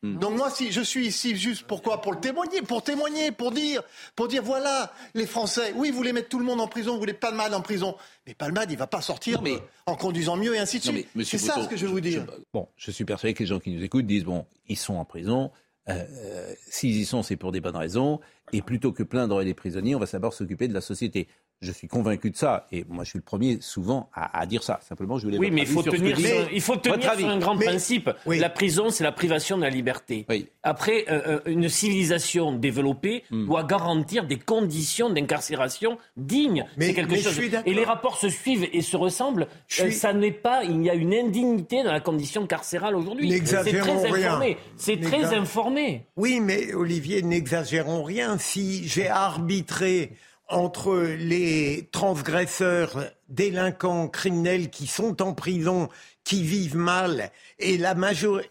Mm. Donc moi, si je suis ici juste pourquoi Pour le témoigner, pour témoigner, pour dire, pour dire voilà, les Français, oui, vous voulez mettre tout le monde en prison, vous voulez pas de mal en prison, mais Palmade, il va pas sortir mais, en conduisant mieux et ainsi de suite. C'est ça ce que je veux vous dire. bon, je suis persuadé que les gens qui nous écoutent disent bon, ils sont en prison. Euh, euh, s'ils y sont, c'est pour des bonnes raisons. Et plutôt que plaindre les prisonniers, on va savoir s'occuper de la société. Je suis convaincu de ça, et moi je suis le premier souvent à, dire ça. Simplement, je voulais. Oui, mais il faut tenir, il faut tenir sur un grand principe. La prison, c'est la privation de la liberté. Après, euh, euh, une civilisation développée hmm. doit garantir des conditions d'incarcération dignes. C'est quelque chose. Et les rapports se suivent et se ressemblent. Euh, ça n'est pas. Il y a une indignité dans la condition carcérale aujourd'hui. C'est très informé. C'est très informé. Oui, mais Olivier, n'exagérons rien. Si j'ai arbitré entre les transgresseurs, délinquants, criminels qui sont en prison, qui vivent mal et la majorité,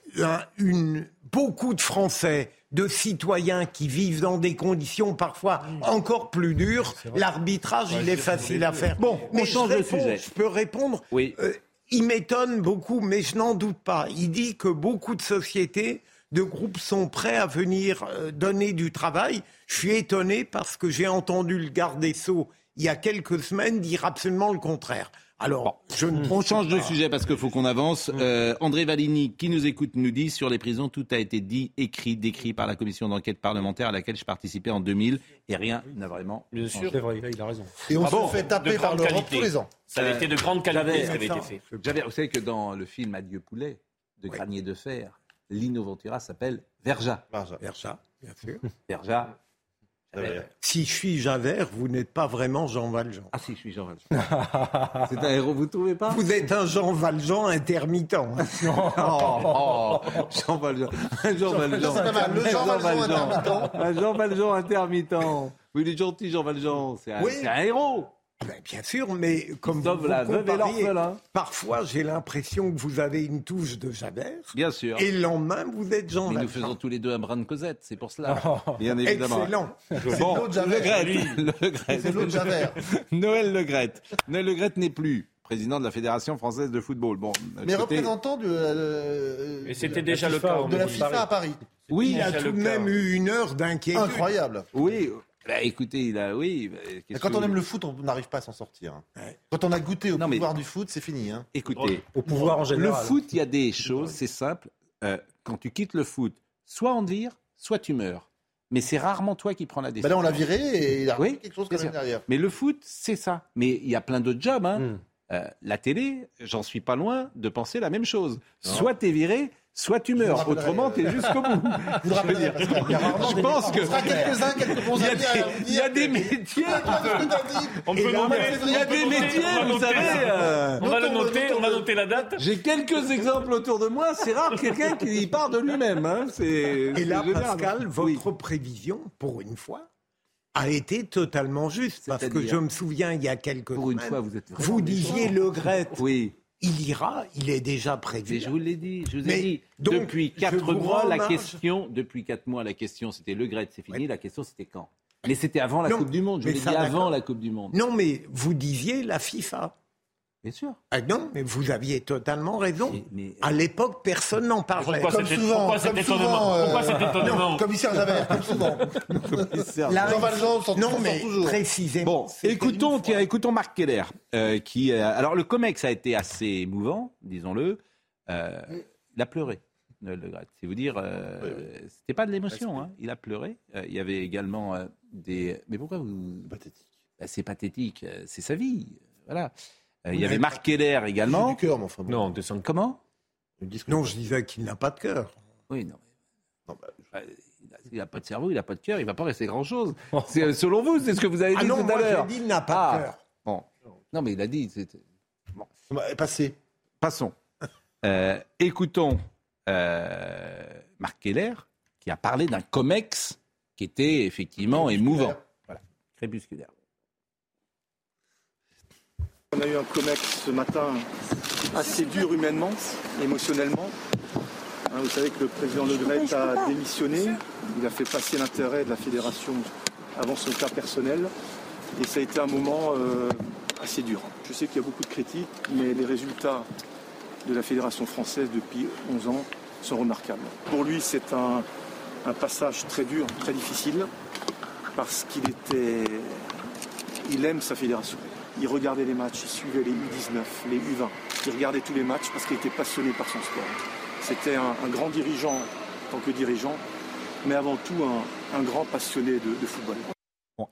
une, beaucoup de Français de citoyens qui vivent dans des conditions parfois encore plus dures, l'arbitrage, il est facile à faire. Bon, mais change je, de sujet. je peux répondre. Oui. Euh, il m'étonne beaucoup, mais je n'en doute pas. Il dit que beaucoup de sociétés, de groupes sont prêts à venir euh, donner du travail. Je suis étonné parce que j'ai entendu le garde des Sceaux il y a quelques semaines dire absolument le contraire. Alors, je ne On change de sujet parce qu'il faut qu'on avance. Mm. Euh, André Valigny, qui nous écoute, nous dit sur les prisons, tout a été dit, écrit, décrit par la commission d'enquête parlementaire à laquelle je participais en 2000 et rien n'a vraiment Bien changé. sûr. C'est vrai, là, il a raison. Et on Ah bon, se fait taper par l'Europe qualité. tous les ans. Ça avait été de grande qualité j'avais- ce qui avait été fait. Vous savez que dans le film Adieu poulet de Granier de Fer, Lino Ventura s'appelle Verja. Verja, bien sûr. <laughs> Verja. Si je suis Javert, vous n'êtes pas vraiment Jean Valjean. Ah si, je suis Jean Valjean. <laughs> C'est un héros, vous trouvez pas? Vous êtes un Jean Valjean intermittent. <laughs> Oh, oh, Jean Valjean. Jean Valjean. C'est pas mal, le Jean Valjean intermittent. Un Jean Valjean intermittent. Oui, il est gentil, Jean Valjean. C'est un, Oui. c'est un héros. Ben, bien sûr, mais comme vous, vous la veuve et compariez, l'orphelin. parfois j'ai l'impression que vous avez une touche de Javert, Bien sûr. et le lendemain vous êtes Jean Mais nous faisons tous les deux un brin de Cosette, c'est pour cela. Bien évidemment. Excellent. C'est Bon, l'autre Le Javert. Gret. Le Gret. C'est l'autre Javert. <laughs> Noël Le Gret. Noël Le Gret n'est plus président de la Fédération française de football. Bon, Mais représentant de, euh, Et c'était déjà le FIFA, cas. de la FIFA à Paris. oui, Il a tout de même eu une heure d'inquiétude. Incroyable. oui. Bah, écoutez, il a, oui. bah, Quand que on aime le foot, on n'arrive pas à s'en sortir. hein. Ouais. Quand on a goûté au Non, mais- pouvoir du foot, c'est fini. hein. Écoutez, Au pouvoir en le général. foot, il y a des choses, c'est simple. Euh, quand tu quittes le foot, soit on te vire, soit tu meurs. Mais c'est rarement toi qui prends la Bah décision. là, on l'a viré et il a Oui, repris quelque chose quand même derrière. Mais le foot, c'est ça. Mais il y a plein d'autres jobs. hein. Hmm. Euh, la télé, j'en suis pas loin de penser la même chose. Soit tu es viré, soit tu meurs. Autrement, tu es jusqu'au bout. Je <laughs> vous Je pense que- Il y a des, métiers. On peut nommer, Il y a des métiers, vous savez. euh, On va le Notons-le, noter, on va noter la date. J'ai quelques exemples autour de moi. C'est rare quelqu'un qui part de lui-même. Hein. C'est, Et là. Pascal, Oui. votre prévision, pour une fois, a été totalement juste. Parce que je me souviens, il y a quelques Pour une semaines, fois, vous êtes vraiment vous disiez Le Gret, Oui. il ira, il est déjà Mais prévu. je vous l'ai dit, je vous ai Mais, dit. donc, depuis quatre mois, la question, depuis quatre mois, la question, c'était le Gret, c'est fini. La question, c'était quand? Mais c'était avant la Non, Coupe du Monde. Je mais vous l'ai dit avant la Coupe du Monde. Non, mais vous disiez la FIFA. Bien sûr. Ah non, mais vous aviez totalement raison. Mais- mais- À l'époque, personne n'en parlait. Pourquoi Comme souvent, pourquoi comme souvent, euh, Pourquoi Non, commissaire Javert, comme souvent. Là, Jean Valjean s'en non, mais toujours. précisément. Bon, écoutons, tiens, écoutons Marc Keller, euh, qui, euh, alors le Comex a été assez émouvant, disons-le. Euh, il a pleuré, Le Graët. C'est vous dire, euh, c'était pas de l'émotion, hein. il a pleuré. Euh, il y avait également euh, des. Mais pourquoi vous Pathétique. c'est pathétique, euh, c'est sa vie, voilà. Euh, il y avait Marc Keller également. du cœur, mais enfin. bon. Non, descend Comment? Non, je disais qu'il n'a pas de cœur. Oui, non. Non, bah, Euh, il n'a pas de cerveau, il n'a pas de cœur, il va pas rester grand-chose. C'est- Selon vous, c'est ce que vous avez Ah dit non, tout à moi l'heure. j'ai dit il n'a pas Ah. de cœur. Bon. Non, mais il a dit. bah, Passé. Passons. <laughs> Euh, écoutons euh, Marc Keller, qui a parlé d'un COMEX qui était effectivement émouvant. Voilà, crépusculaire. On a eu un COMEX ce matin assez dur humainement, émotionnellement. Hein, vous savez que le président Le Gret a démissionné. Il a fait passer l'intérêt de la fédération avant son cas personnel. Et ça a été un moment euh, assez dur. Je sais qu'il y a beaucoup de critiques, mais les résultats de la fédération française depuis 11 ans sont remarquables. Pour lui, c'est un, un passage très dur, très difficile, parce qu'il était. Il aime sa fédération. Il regardait les matchs, il suivait les U19, les U20. Il regardait tous les matchs parce qu'il était passionné par son sport. C'était un, grand dirigeant en tant que dirigeant, mais avant tout un, grand passionné de, football.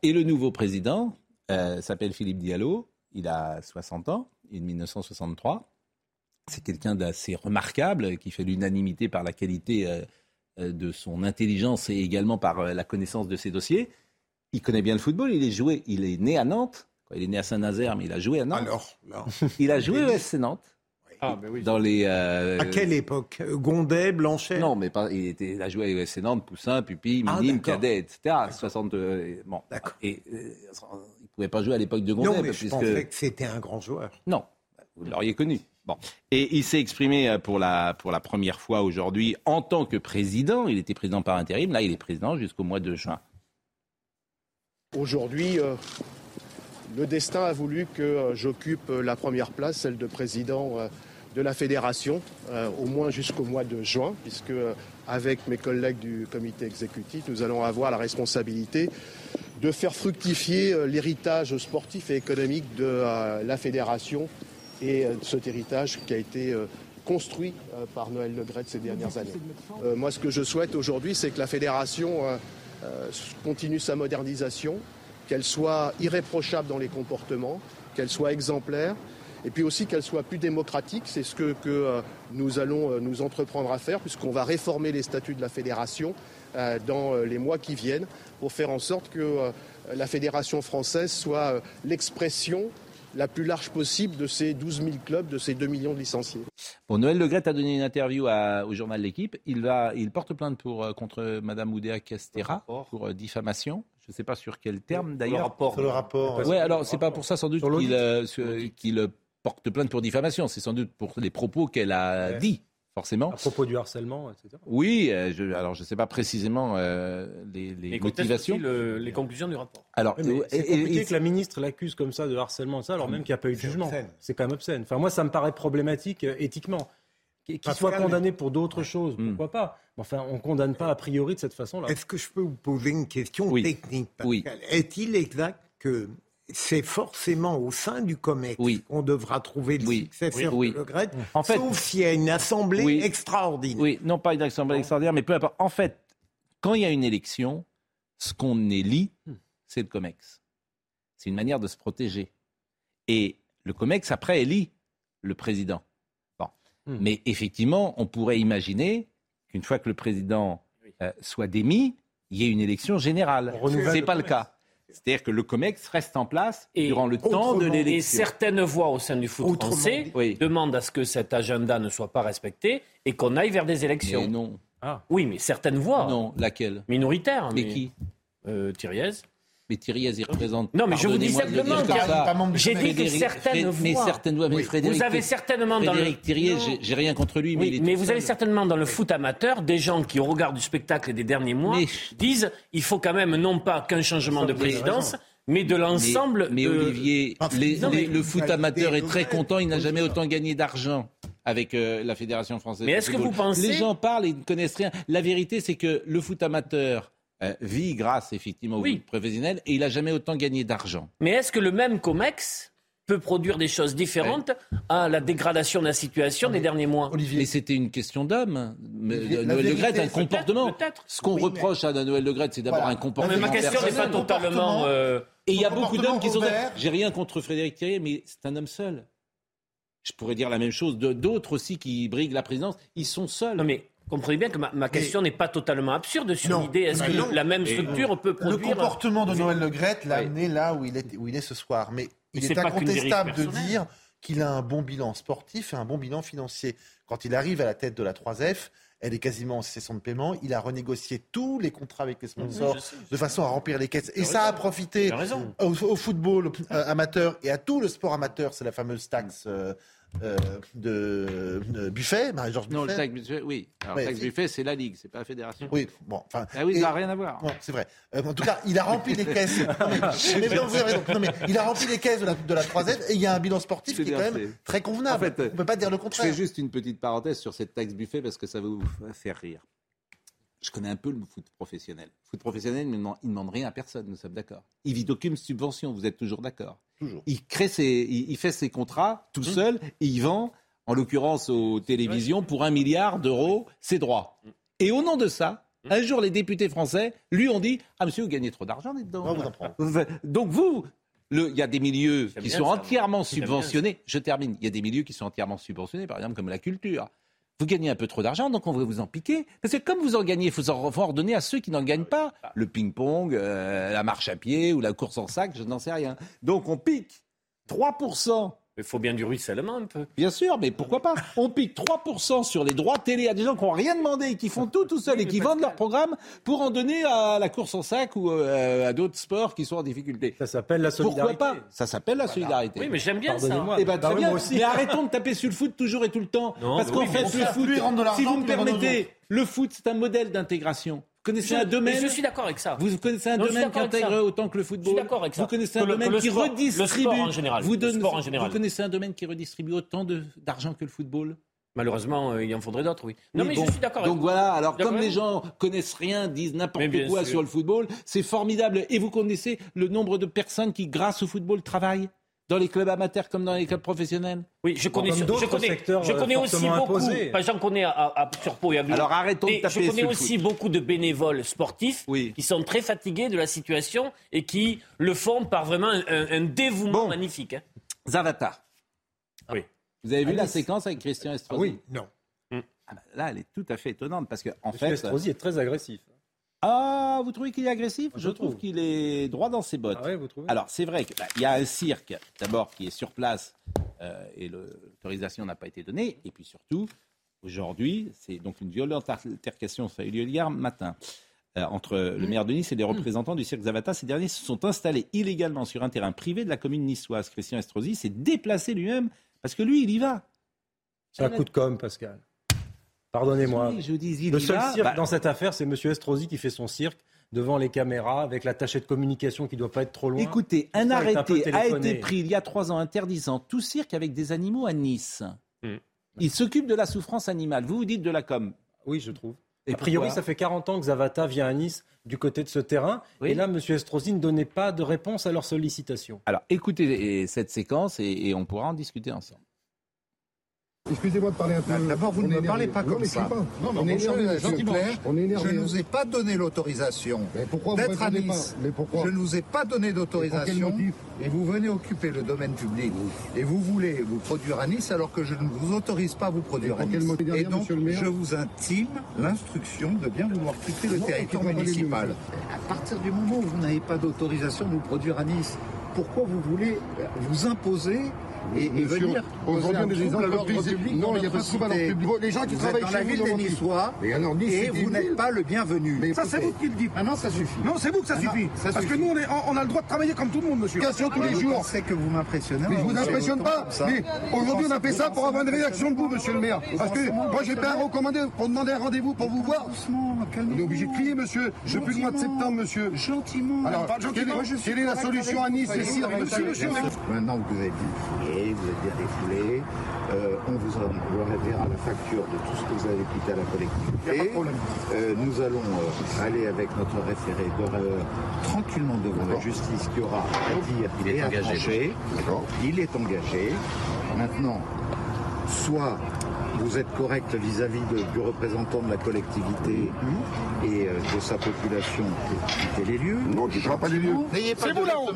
Et le nouveau président euh, s'appelle Philippe Diallo. Il a 60 ans, il est de 1963. C'est quelqu'un d'assez remarquable, qui fait l'unanimité par la qualité euh, euh, de son intelligence et également par la connaissance de ses dossiers. Il connaît bien le football, il est joué, il est né à Nantes. Quoi, Il est né à Saint-Nazaire, mais il a joué à Nantes. Alors, il a joué au SC Nantes. Ah, ben oui. Dans les, euh, à quelle époque? Gondet, Blanchet? Non, mais pas, il, était, il a joué au SC Nantes, Poussin, Pupille, Ah, Minime, d'accord. Cadet, etc. 60, euh, bon. D'accord. Et euh, il ne pouvait pas jouer à l'époque de Gondet. Non, mais je puisque... pensais que c'était un grand joueur. Non, vous l'auriez connu. Bon. Et il s'est exprimé euh, pour la, pour la première fois aujourd'hui en tant que président. Il était président par intérim. Là, il est président jusqu'au mois de juin. Aujourd'hui, euh, le destin a voulu que euh, j'occupe la première place, celle de président de la fédération, au moins jusqu'au mois de juin, puisque avec mes collègues du comité exécutif, nous allons avoir la responsabilité de faire fructifier l'héritage sportif et économique de la fédération et euh, cet héritage qui a été euh, construit euh, par Noël Le ces dernières années. moi, ce que je souhaite aujourd'hui, c'est que la fédération continue sa modernisation, qu'elle soit irréprochable dans les comportements, qu'elle soit exemplaire, et puis aussi qu'elle soit plus démocratique. C'est ce que, que nous allons nous entreprendre à faire, puisqu'on va réformer les statuts de la fédération dans les mois qui viennent, pour faire en sorte que la fédération française soit l'expression la plus large possible de ces 12 000 clubs, de ces 2 millions de licenciés. Bon, Noël Legrette a donné une interview au journal L'équipe. Il, il porte plainte pour, euh, contre Mme Oudéa Castera pour euh, diffamation. Je ne sais pas sur quel terme d'ailleurs. Sur le rapport. Oui, alors c'est pas pour ça sans doute qu'il euh, porte plainte pour diffamation. C'est sans doute pour les propos qu'elle a dit forcément. À propos du harcèlement, etc. Oui, euh, je, alors je ne sais pas précisément euh, les, les motivations. les conclusions du rapport. Alors, c'est compliqué que la ministre l'accuse comme ça de harcèlement, ça, alors même qu'il n'y a pas eu de jugement. C'est quand même obscène. Enfin, moi, ça me paraît problématique euh, éthiquement. Qu'il soit condamné pour d'autres choses, hmm. pourquoi pas Enfin, on ne condamne pas a priori de cette façon-là. Est-ce que je peux vous poser une question technique Oui. Est-il exact que c'est forcément au sein du COMEX qu'on devra trouver le successeur de Le Gret, en fait, sauf s'il y a une assemblée extraordinaire? Oui, non pas une assemblée extraordinaire, mais peu importe. En fait, quand il y a une élection, ce qu'on élit, hmm. c'est le COMEX. C'est une manière de se protéger. Et le COMEX, après, élit le président. Hmm. Mais effectivement, on pourrait imaginer qu'une fois que le président euh, soit démis, il y ait une élection générale. Ce n'est pas le cas. C'est-à-dire que le COMEX reste en place durant le temps de l'élection. Et certaines voix au sein du foot français demandent à ce que cet agenda ne soit pas respecté et qu'on aille vers des élections. Mais non. Ah. Oui, mais certaines voix. Non, laquelle? Minoritaires. Mais, qui? euh, mais Thierry il représente. Non, mais je vous dis simplement j'ai dit que certaines voix. Mais certaines voix, mais Frédéric. Vous avez certainement dans le. Thierry, j'ai rien contre lui, mais Mais vous avez certainement dans le foot amateur des gens qui, au regard du spectacle des derniers mois, disent il faut quand même non pas qu'un changement de présidence mais de l'ensemble. Mais, Olivier, le foot amateur est très content, il n'a jamais autant gagné d'argent avec euh, la Fédération française. Mais est-ce que vous pensez Les gens parlent et ne connaissent rien. La vérité, c'est que le foot amateur euh, vit grâce effectivement au oui. et il n'a jamais autant gagné d'argent. Mais est-ce que le même COMEX peut produire des choses différentes à la dégradation de la situation des derniers mois? Olivier. Mais c'était une question d'homme. Noël Le Gret, un comportement. Ce qu'on reproche à Noël Le Gret, c'est d'abord un comportement. Mais ma question n'est pas totalement. Euh, et il y a beaucoup d'hommes qui sont. J'ai rien contre Frédéric Thierry, mais c'est un homme seul. Je pourrais dire la même chose d'autres aussi qui briguent la présidence. Ils sont seuls. Non mais comprenez bien que ma, question n'est pas totalement absurde sur l'idée est-ce que la même structure peut produire. Le comportement de Noël Le l'a amené là où il, est, où il est ce soir. Mais il est, incontestable de dire qu'il a un bon bilan sportif et un bon bilan financier. Quand il arrive à la tête de la 3F, elle est quasiment en cessation de paiement. Il a renégocié tous les contrats avec les sponsors de façon à remplir les caisses. Et ça a profité au, football euh, amateur et à tout le sport amateur. C'est la fameuse taxe euh, euh, de, Buffet, Marie-Georges Buffet. Non, le taxe Buffet, oui. Alors, le Buffet, c'est la Ligue, c'est pas la fédération. Oui, bon, enfin. Ah oui, ça n'a rien à voir. c'est vrai. Euh, en tout cas, il a rempli les caisses. <laughs> mais, il a rempli les caisses de la, de la 3 et il y a un bilan sportif qui est quand même très convenable. En fait, On ne peut pas dire le contraire. Je fais juste une petite parenthèse sur cette taxe Buffet parce que ça va vous faire rire je connais un peu le foot professionnel. Le foot professionnel, il ne demande, rien à personne, nous sommes d'accord. Il vit d'aucune subvention, vous êtes toujours d'accord. Il, crée ses, il, fait ses contrats tout mmh. seul et il vend, en l'occurrence aux télévisions, pour un milliard d'euros ses droits. Mmh. Et au nom de ça, mmh. un jour, les députés français lui ont dit Ah, monsieur, vous gagnez trop d'argent dedans. Donc vous, il y a des milieux qui sont entièrement subventionnés. Je termine. Il y a des milieux qui sont entièrement subventionnés, par exemple comme la culture vous gagnez un peu trop d'argent, donc on va vous en piquer. Parce que comme vous en gagnez, il faut en redonner à ceux qui n'en gagnent pas. Le ping-pong, euh, la marche à pied ou la course en sac, je n'en sais rien. Donc on pique 3% Il faut bien du ruissellement un peu. Bien sûr, mais pourquoi pas? On pique 3% sur les droits télé à des gens qui n'ont rien demandé et qui font tout tout seuls et qui vendent leur programme pour en donner à la course en sac ou euh, à d'autres sports qui sont en difficulté. Ça s'appelle la solidarité. Pourquoi pas? Ça s'appelle la solidarité. Oui, mais j'aime bien ça. Eh ben, très bien. Mais arrêtons de taper sur le foot toujours et tout le temps. Parce qu'en fait, le foot, si vous me permettez, le foot, c'est un modèle d'intégration connaissez un domaine. Je suis d'accord avec ça. Vous connaissez un domaine qui intègre autant que le football. Je suis d'accord avec ça. Vous connaissez un domaine qui redistribue. Le sport en général. Vous, le sport en général. vous connaissez un domaine qui redistribue autant d'argent que le football. Malheureusement, euh, il en faudrait d'autres, oui. Non, mais bon, je suis d'accord. Donc voilà, alors comme les gens connaissent rien, disent n'importe quoi sur le football, c'est formidable. Et vous connaissez le nombre de personnes qui, grâce au football, travaillent? Dans les clubs amateurs comme dans les clubs professionnels Oui, je connais, je connais, je connais euh, aussi beaucoup, j'en connais à, à, Pau et à Alors arrêtons de taper Je connais aussi beaucoup de bénévoles sportifs qui sont très fatigués de la situation et qui le font par vraiment un, dévouement magnifique. Hein. Zavata. Oui. Vous avez vu la séquence avec Christian Estrosi Oui, non. Ah bah là, elle est tout à fait étonnante parce que en fait, Estrosi est très agressif. Ah, vous trouvez qu'il est agressif? Je, trouve, qu'il est droit dans ses bottes. Ah vous trouvez? Alors, c'est vrai qu'il bah, y a un cirque, d'abord, qui est sur place euh, et l'autorisation n'a pas été donnée. Et puis surtout, aujourd'hui, c'est donc une violente altercation, ça a eu lieu hier matin, euh, entre le maire de Nice et les représentants du cirque Zavata. Ces derniers se sont installés illégalement sur un terrain privé de la commune niçoise. Christian Estrosi s'est déplacé lui-même parce que lui, il y va. C'est un coup de com', Pascal. Pardonnez-moi. le seul cirque bah- dans cette affaire, c'est M. Estrosi qui fait son cirque devant les caméras avec l'attaché de communication qui ne doit pas être trop loin. Écoutez, un arrêté a été pris il y a trois ans interdisant tout cirque avec des animaux à Nice. Hmm. Il s'occupe de la souffrance animale. Vous vous dites de la com. Oui, je trouve. a priori, ça fait 40 ans que Zavata vient à Nice du côté de ce terrain. Et là, M. Estrosi ne donnait pas de réponse à leurs sollicitations. Alors, écoutez cette séquence et on pourra en discuter ensemble. Excusez-moi de parler un peu. D'abord, vous ne me parlez pas comme ça. Non, on, est énervé, on est énervé. Je ne vous ai pas donné l'autorisation d'être à Nice. Mais pourquoi Je ne vous ai pas donné d'autorisation. Et vous venez occuper le domaine public. Et vous voulez vous produire à Nice alors que je ne vous autorise pas à vous produire à Nice. Et donc, je vous intime l'instruction de bien vouloir quitter le territoire municipal. À partir du moment où vous n'avez pas d'autorisation de vous produire à Nice, pourquoi vous voulez vous imposer et, et venir aujourd'hui des entreprises non il n'y a pas de trouble à l'ordre public. Les gens qui travaillent dans la ville des Niçois et vous n'êtes pas le bienvenu. Ça c'est vous qui le dites. Ah non ça suffit. Non c'est vous que ça suffit. parce que nous on a le droit de travailler comme tout le monde monsieur. Tous les jours. c'est que vous m'impressionnez. Mais je vous impressionne pas. mais aujourd'hui on a fait ça pour avoir une réaction de vous monsieur le maire. Parce que moi j'ai pas recommandé pour demander un rendez-vous pour vous voir. On est obligé de crier monsieur depuis le mois de septembre monsieur. Gentiment. Alors quelle est la solution à Nice ici monsieur maintenant vous avez dit vous êtes bien défoulé. Euh, on vous enverra la facture de tout ce que vous avez quitté à la collectivité. Euh, nous allons euh, aller avec notre référé tranquillement devant la justice qui aura à dire Il est engagé. Il est engagé. Maintenant, soit vous êtes correct vis-à-vis du représentant de la collectivité et euh, de sa population pour quitter les lieux. Non, tu ne pas les lieux. C'est vous la honte.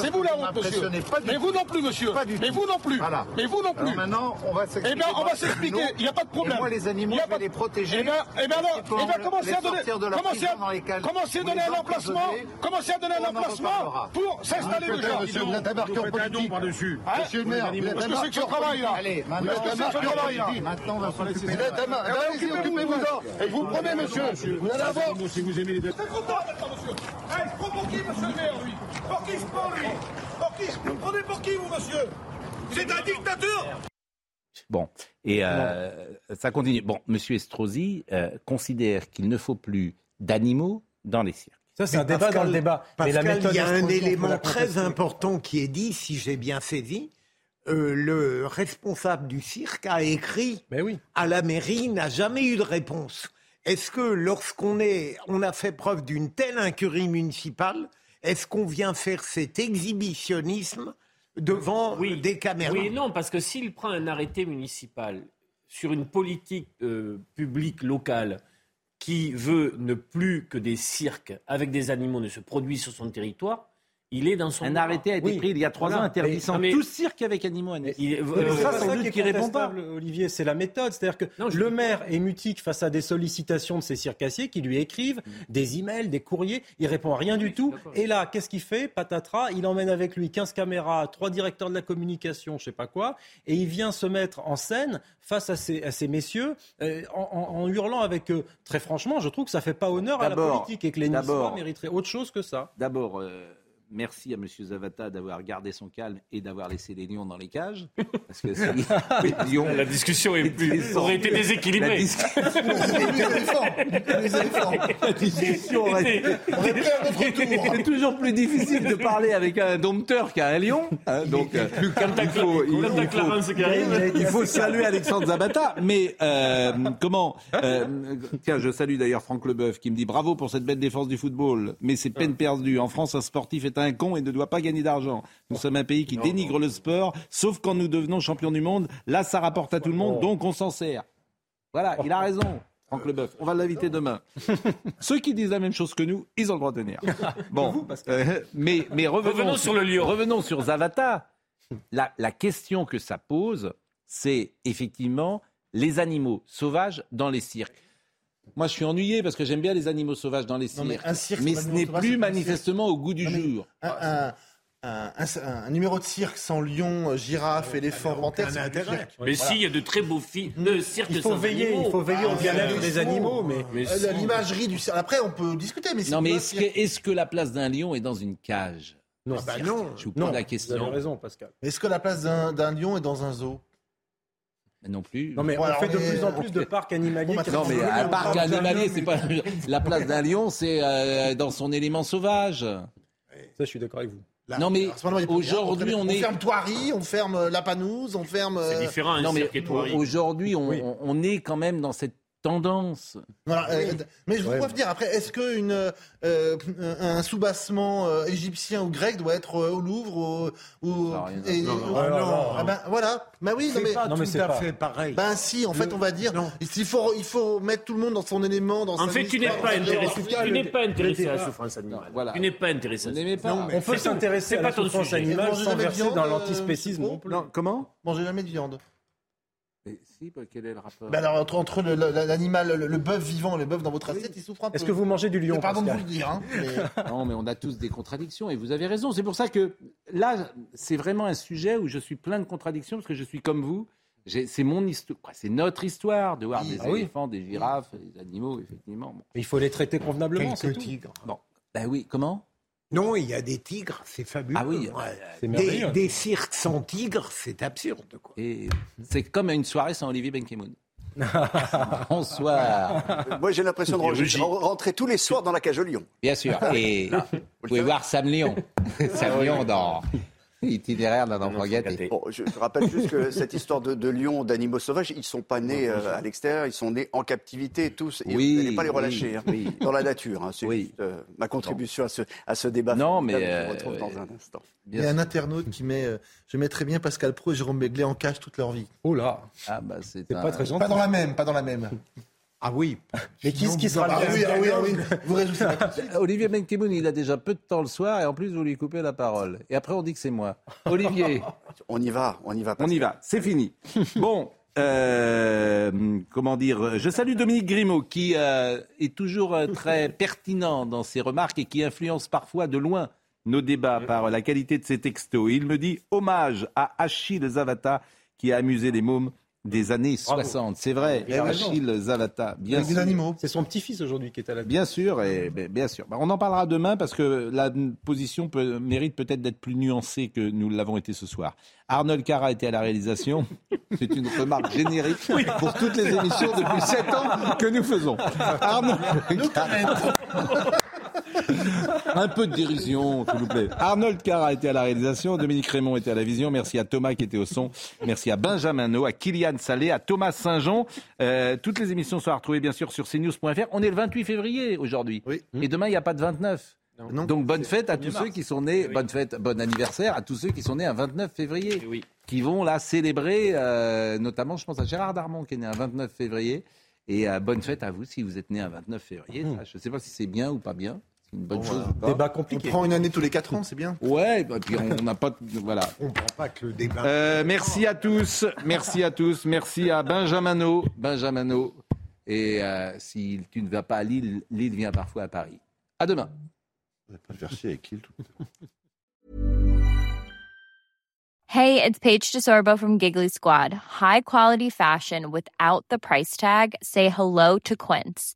C'est vous la honte, monsieur. Mais vous non plus, monsieur. Mais vous non plus. Mais vous non plus. maintenant, on va s'expliquer. Eh bien, on va s'expliquer. Il n'y a pas de problème. moi, les animaux, je vais les protéger. Eh bien, eh bien, alors, eh bien, commencez à donner, commencez à, commencez à donner un emplacement, commencez à donner un emplacement pour s'installer déjà. Monsieur, vous êtes un marqueur politique. Monsieur le maire, vous êtes un marqueur politique. Allez, maintenant, on va s'occuper. Allez-y, occupez-vous-en. Et vous prenez, monsieur. Vous allez avoir. Si vous aimez les. C'est content maintenant, monsieur. Hey, je prends pour qui, monsieur le maire, lui Pour qui je prends, lui Pour qui Vous prenez pour qui, vous, monsieur C'est un dictateur Bon, et euh, ça continue. Bon, Monsieur Estrosi euh, considère qu'il ne faut plus d'animaux dans les cirques. Ça, c'est un débat dans le débat. Pascal, Mais la il y a un élément très important qui est dit, si j'ai bien saisi, euh, le responsable du cirque a écrit oui. à la mairie, n'a jamais eu de réponse. Est-ce que lorsqu'on est, on a fait preuve d'une telle incurie municipale, est-ce qu'on vient faire cet exhibitionnisme devant des caméras? Oui, non, parce que s'il prend un arrêté municipal sur une politique euh, publique locale qui veut ne plus que des cirques avec des animaux ne se produisent sur son territoire, Il est dans son. Un arrêté a été pris il y a trois ans interdisant tout cirque avec animaux à il, euh, ça, sans doute qui répond pas. Olivier, c'est la méthode. C'est-à-dire que le maire est mutique face à des sollicitations de ces circassiers qui lui écrivent mm. des emails, des courriers. Il répond à rien du tout. Et là, qu'est-ce qu'il fait? Patatras, il emmène avec lui 15 caméras, trois directeurs de la communication, je sais pas quoi, et il vient se mettre en scène face à ces, à ces messieurs euh, en, hurlant avec eux. Très franchement, je trouve que ça fait pas honneur à la politique et que les Niçois mériteraient autre chose que ça. D'abord. Euh, merci à M. Zavata d'avoir gardé son calme et d'avoir laissé les lions dans les cages. Parce que <laughs> la discussion est plus, aurait été déséquilibrée. <laughs> La discussion, aurait été. <laughs> C'est toujours plus difficile de parler avec un dompteur qu'à un lion. Hein, donc, il faut, il, faut, saluer Alexandre Zavata. Mais euh, comment euh, Tiens, je salue d'ailleurs Franck Leboeuf qui me dit bravo pour cette belle défense du football. Mais c'est peine perdue. En France, un sportif est un con et ne doit pas gagner d'argent. Nous sommes un pays qui dénigre le sport, sauf quand nous devenons champions du monde. Là, ça rapporte à tout le monde, donc on s'en sert. Voilà, il a raison. Franck Leboeuf, on va l'inviter demain. <laughs> Ceux qui disent la même chose que nous, ils ont le droit de venir. <laughs> Bon, euh, mais, mais revenons, sur, le lieu. Revenons sur Zavata. La, la question que ça pose, c'est effectivement les animaux sauvages dans les cirques. Moi, je suis ennuyé parce que j'aime bien les animaux sauvages dans les cirques. mais, ce n'est plus manifestement au goût du jour. Un, numéro de cirque sans lion, girafe, éléphant, panthère, c'est intérêt. Mais si, il y a de très beaux films de cirque il faut veiller, Il faut veiller au ah, bien-être des animaux. Mais, euh, l'imagerie du cirque. Après, on peut discuter. Mais non, mais est-ce que, la place d'un lion est dans une cage? Non, bah non. Je vous pose la question. Vous avez raison, Pascal. Est-ce que la place d'un lion est dans un zoo? Non plus. Non mais on fait de plus en plus de parcs animaliers. non mais un parc animalier, c'est pas la place d'un lion, c'est euh, dans son élément sauvage. Ça, je suis d'accord avec vous. non mais aujourd'hui on, est. On ferme Toiri, on ferme La Panouse, on ferme. C'est euh, différent. non mais aujourd'hui on, on, est quand même dans cette tendance. Voilà, euh, mais je voudrais dire après, est-ce qu'un euh, un soubassement euh, égyptien ou grec doit être au Louvre ou, non, non, ah ben, voilà, bah oui, non mais, pas non, mais tout à fait pareil. Ben si, en fait, on va dire, il faut, il faut mettre tout le monde dans son élément, dans en fait, tu n'es pas intéressé, tu n'es pas intéressé à la souffrance animale. Voilà. Tu n'es pas intéressé. On peut s'intéresser à la souffrance animale sans verser dans l'antispécisme. Comment? Manger jamais de viande. Mais si, bah, quel est le rapport bah alors, Entre, l'animal, le, bœuf vivant, le bœuf dans votre assiette, il souffre un peu. Est-ce que vous mangez du lion Pardon de vous le dire. Hein, <laughs> non, mais on a tous des contradictions et vous avez raison. C'est pour ça que là, c'est vraiment un sujet où je suis plein de contradictions parce que je suis comme vous. C'est mon histoire, c'est notre histoire de voir des ah éléphants, des girafes, des animaux, effectivement. il faut les traiter convenablement, c'est tout. Bon, ben oui, comment? Non, il y a des tigres, c'est fabuleux. Ah oui, des, des, cirques sans tigres, c'est absurde. Quoi. Et c'est comme une soirée sans Olivier Benkemoun. <laughs> Bonsoir. Moi, j'ai l'impression de rentrer tous les soirs dans la cage au lion. Bien sûr. Et vous pouvez voir Sam Lyon. <laughs> Sam Lyon dans <laughs> Itinéraire d'un enfant gâté. je, rappelle juste que cette <laughs> histoire de, de lions, d'animaux sauvages, ils ne sont pas nés euh, à l'extérieur, ils sont nés en captivité tous. Et oui, vous n'allez pas les relâcher hein, dans la nature. Hein, c'est euh, ma contribution à ce, à ce débat. Non, mais. Euh, retrouve dans un instant. Il y a un internaute qui met Je mettrais bien Pascal Pro et Jérôme Béglé en cage toute leur vie. Oh là ah bah C'est pas très gentil. Pas dans la même, pas dans la même. Ah oui. <laughs> Mais qui, qui sera ah oui, ah oui, ah <laughs> oui. Vous Olivier Benkemoun, il a déjà peu de temps le soir et en plus vous lui coupez la parole. Et après on dit que c'est moi. <laughs> Olivier. on y va, on y va. On y va, c'est fini. Bon, euh, comment dire Je salue Dominique Grimaud qui euh, est toujours euh, très pertinent dans ses remarques et qui influence parfois de loin nos débats par la qualité de ses textos. Il me dit hommage à Achille Zavata qui a amusé les mômes des années 60. C'est vrai, Achille Zavata, bien sûr. C'est son petit-fils aujourd'hui qui est à la Bien sûr, et bien sûr. Bah, on en parlera demain parce que la position peut, mérite peut-être d'être plus nuancée que nous l'avons été ce soir. Arnold Cara était à la réalisation. <laughs> C'est une remarque générique pour toutes les émissions depuis 7 ans que nous faisons. <laughs> Arnold <laughs> Un peu de dérision, s'il vous plaît. Arnold Cara était à la réalisation, Dominique Raymond était à la vision. Merci à Thomas qui était au son. Merci à Benjamin No, à Kylian Salé, à Thomas Saint-Jean. Euh, toutes les émissions sont à retrouver bien sûr sur cnews.fr. On est le 28 février aujourd'hui. Et demain, il n'y a pas de 29. Donc bonne fête à tous ceux qui sont nés, bonne fête, bon anniversaire à tous ceux qui sont nés un 29 février, qui vont là célébrer, euh, notamment je pense à Gérard Darmon qui est né un 29 février, et euh, bonne fête à vous si vous êtes né un 29 février. Mmh. je ne sais pas si c'est bien ou pas bien, une bonne chose. Débat compliqué. On prend une année tous les 4 ans, c'est bien. Ouais, bah, puis on n'a pas. Voilà. <laughs> On prend pas que le débat. Euh, merci à tous. Merci à tous. Merci à Benjamino. Benjamino. Et euh, si tu ne vas pas à Lille, Lille vient parfois à Paris. À demain. On va pas faire chier avec Lille tout Hey, it's Paige DeSorbo from Giggly Squad. High quality fashion without the price tag. Say hello to Quince.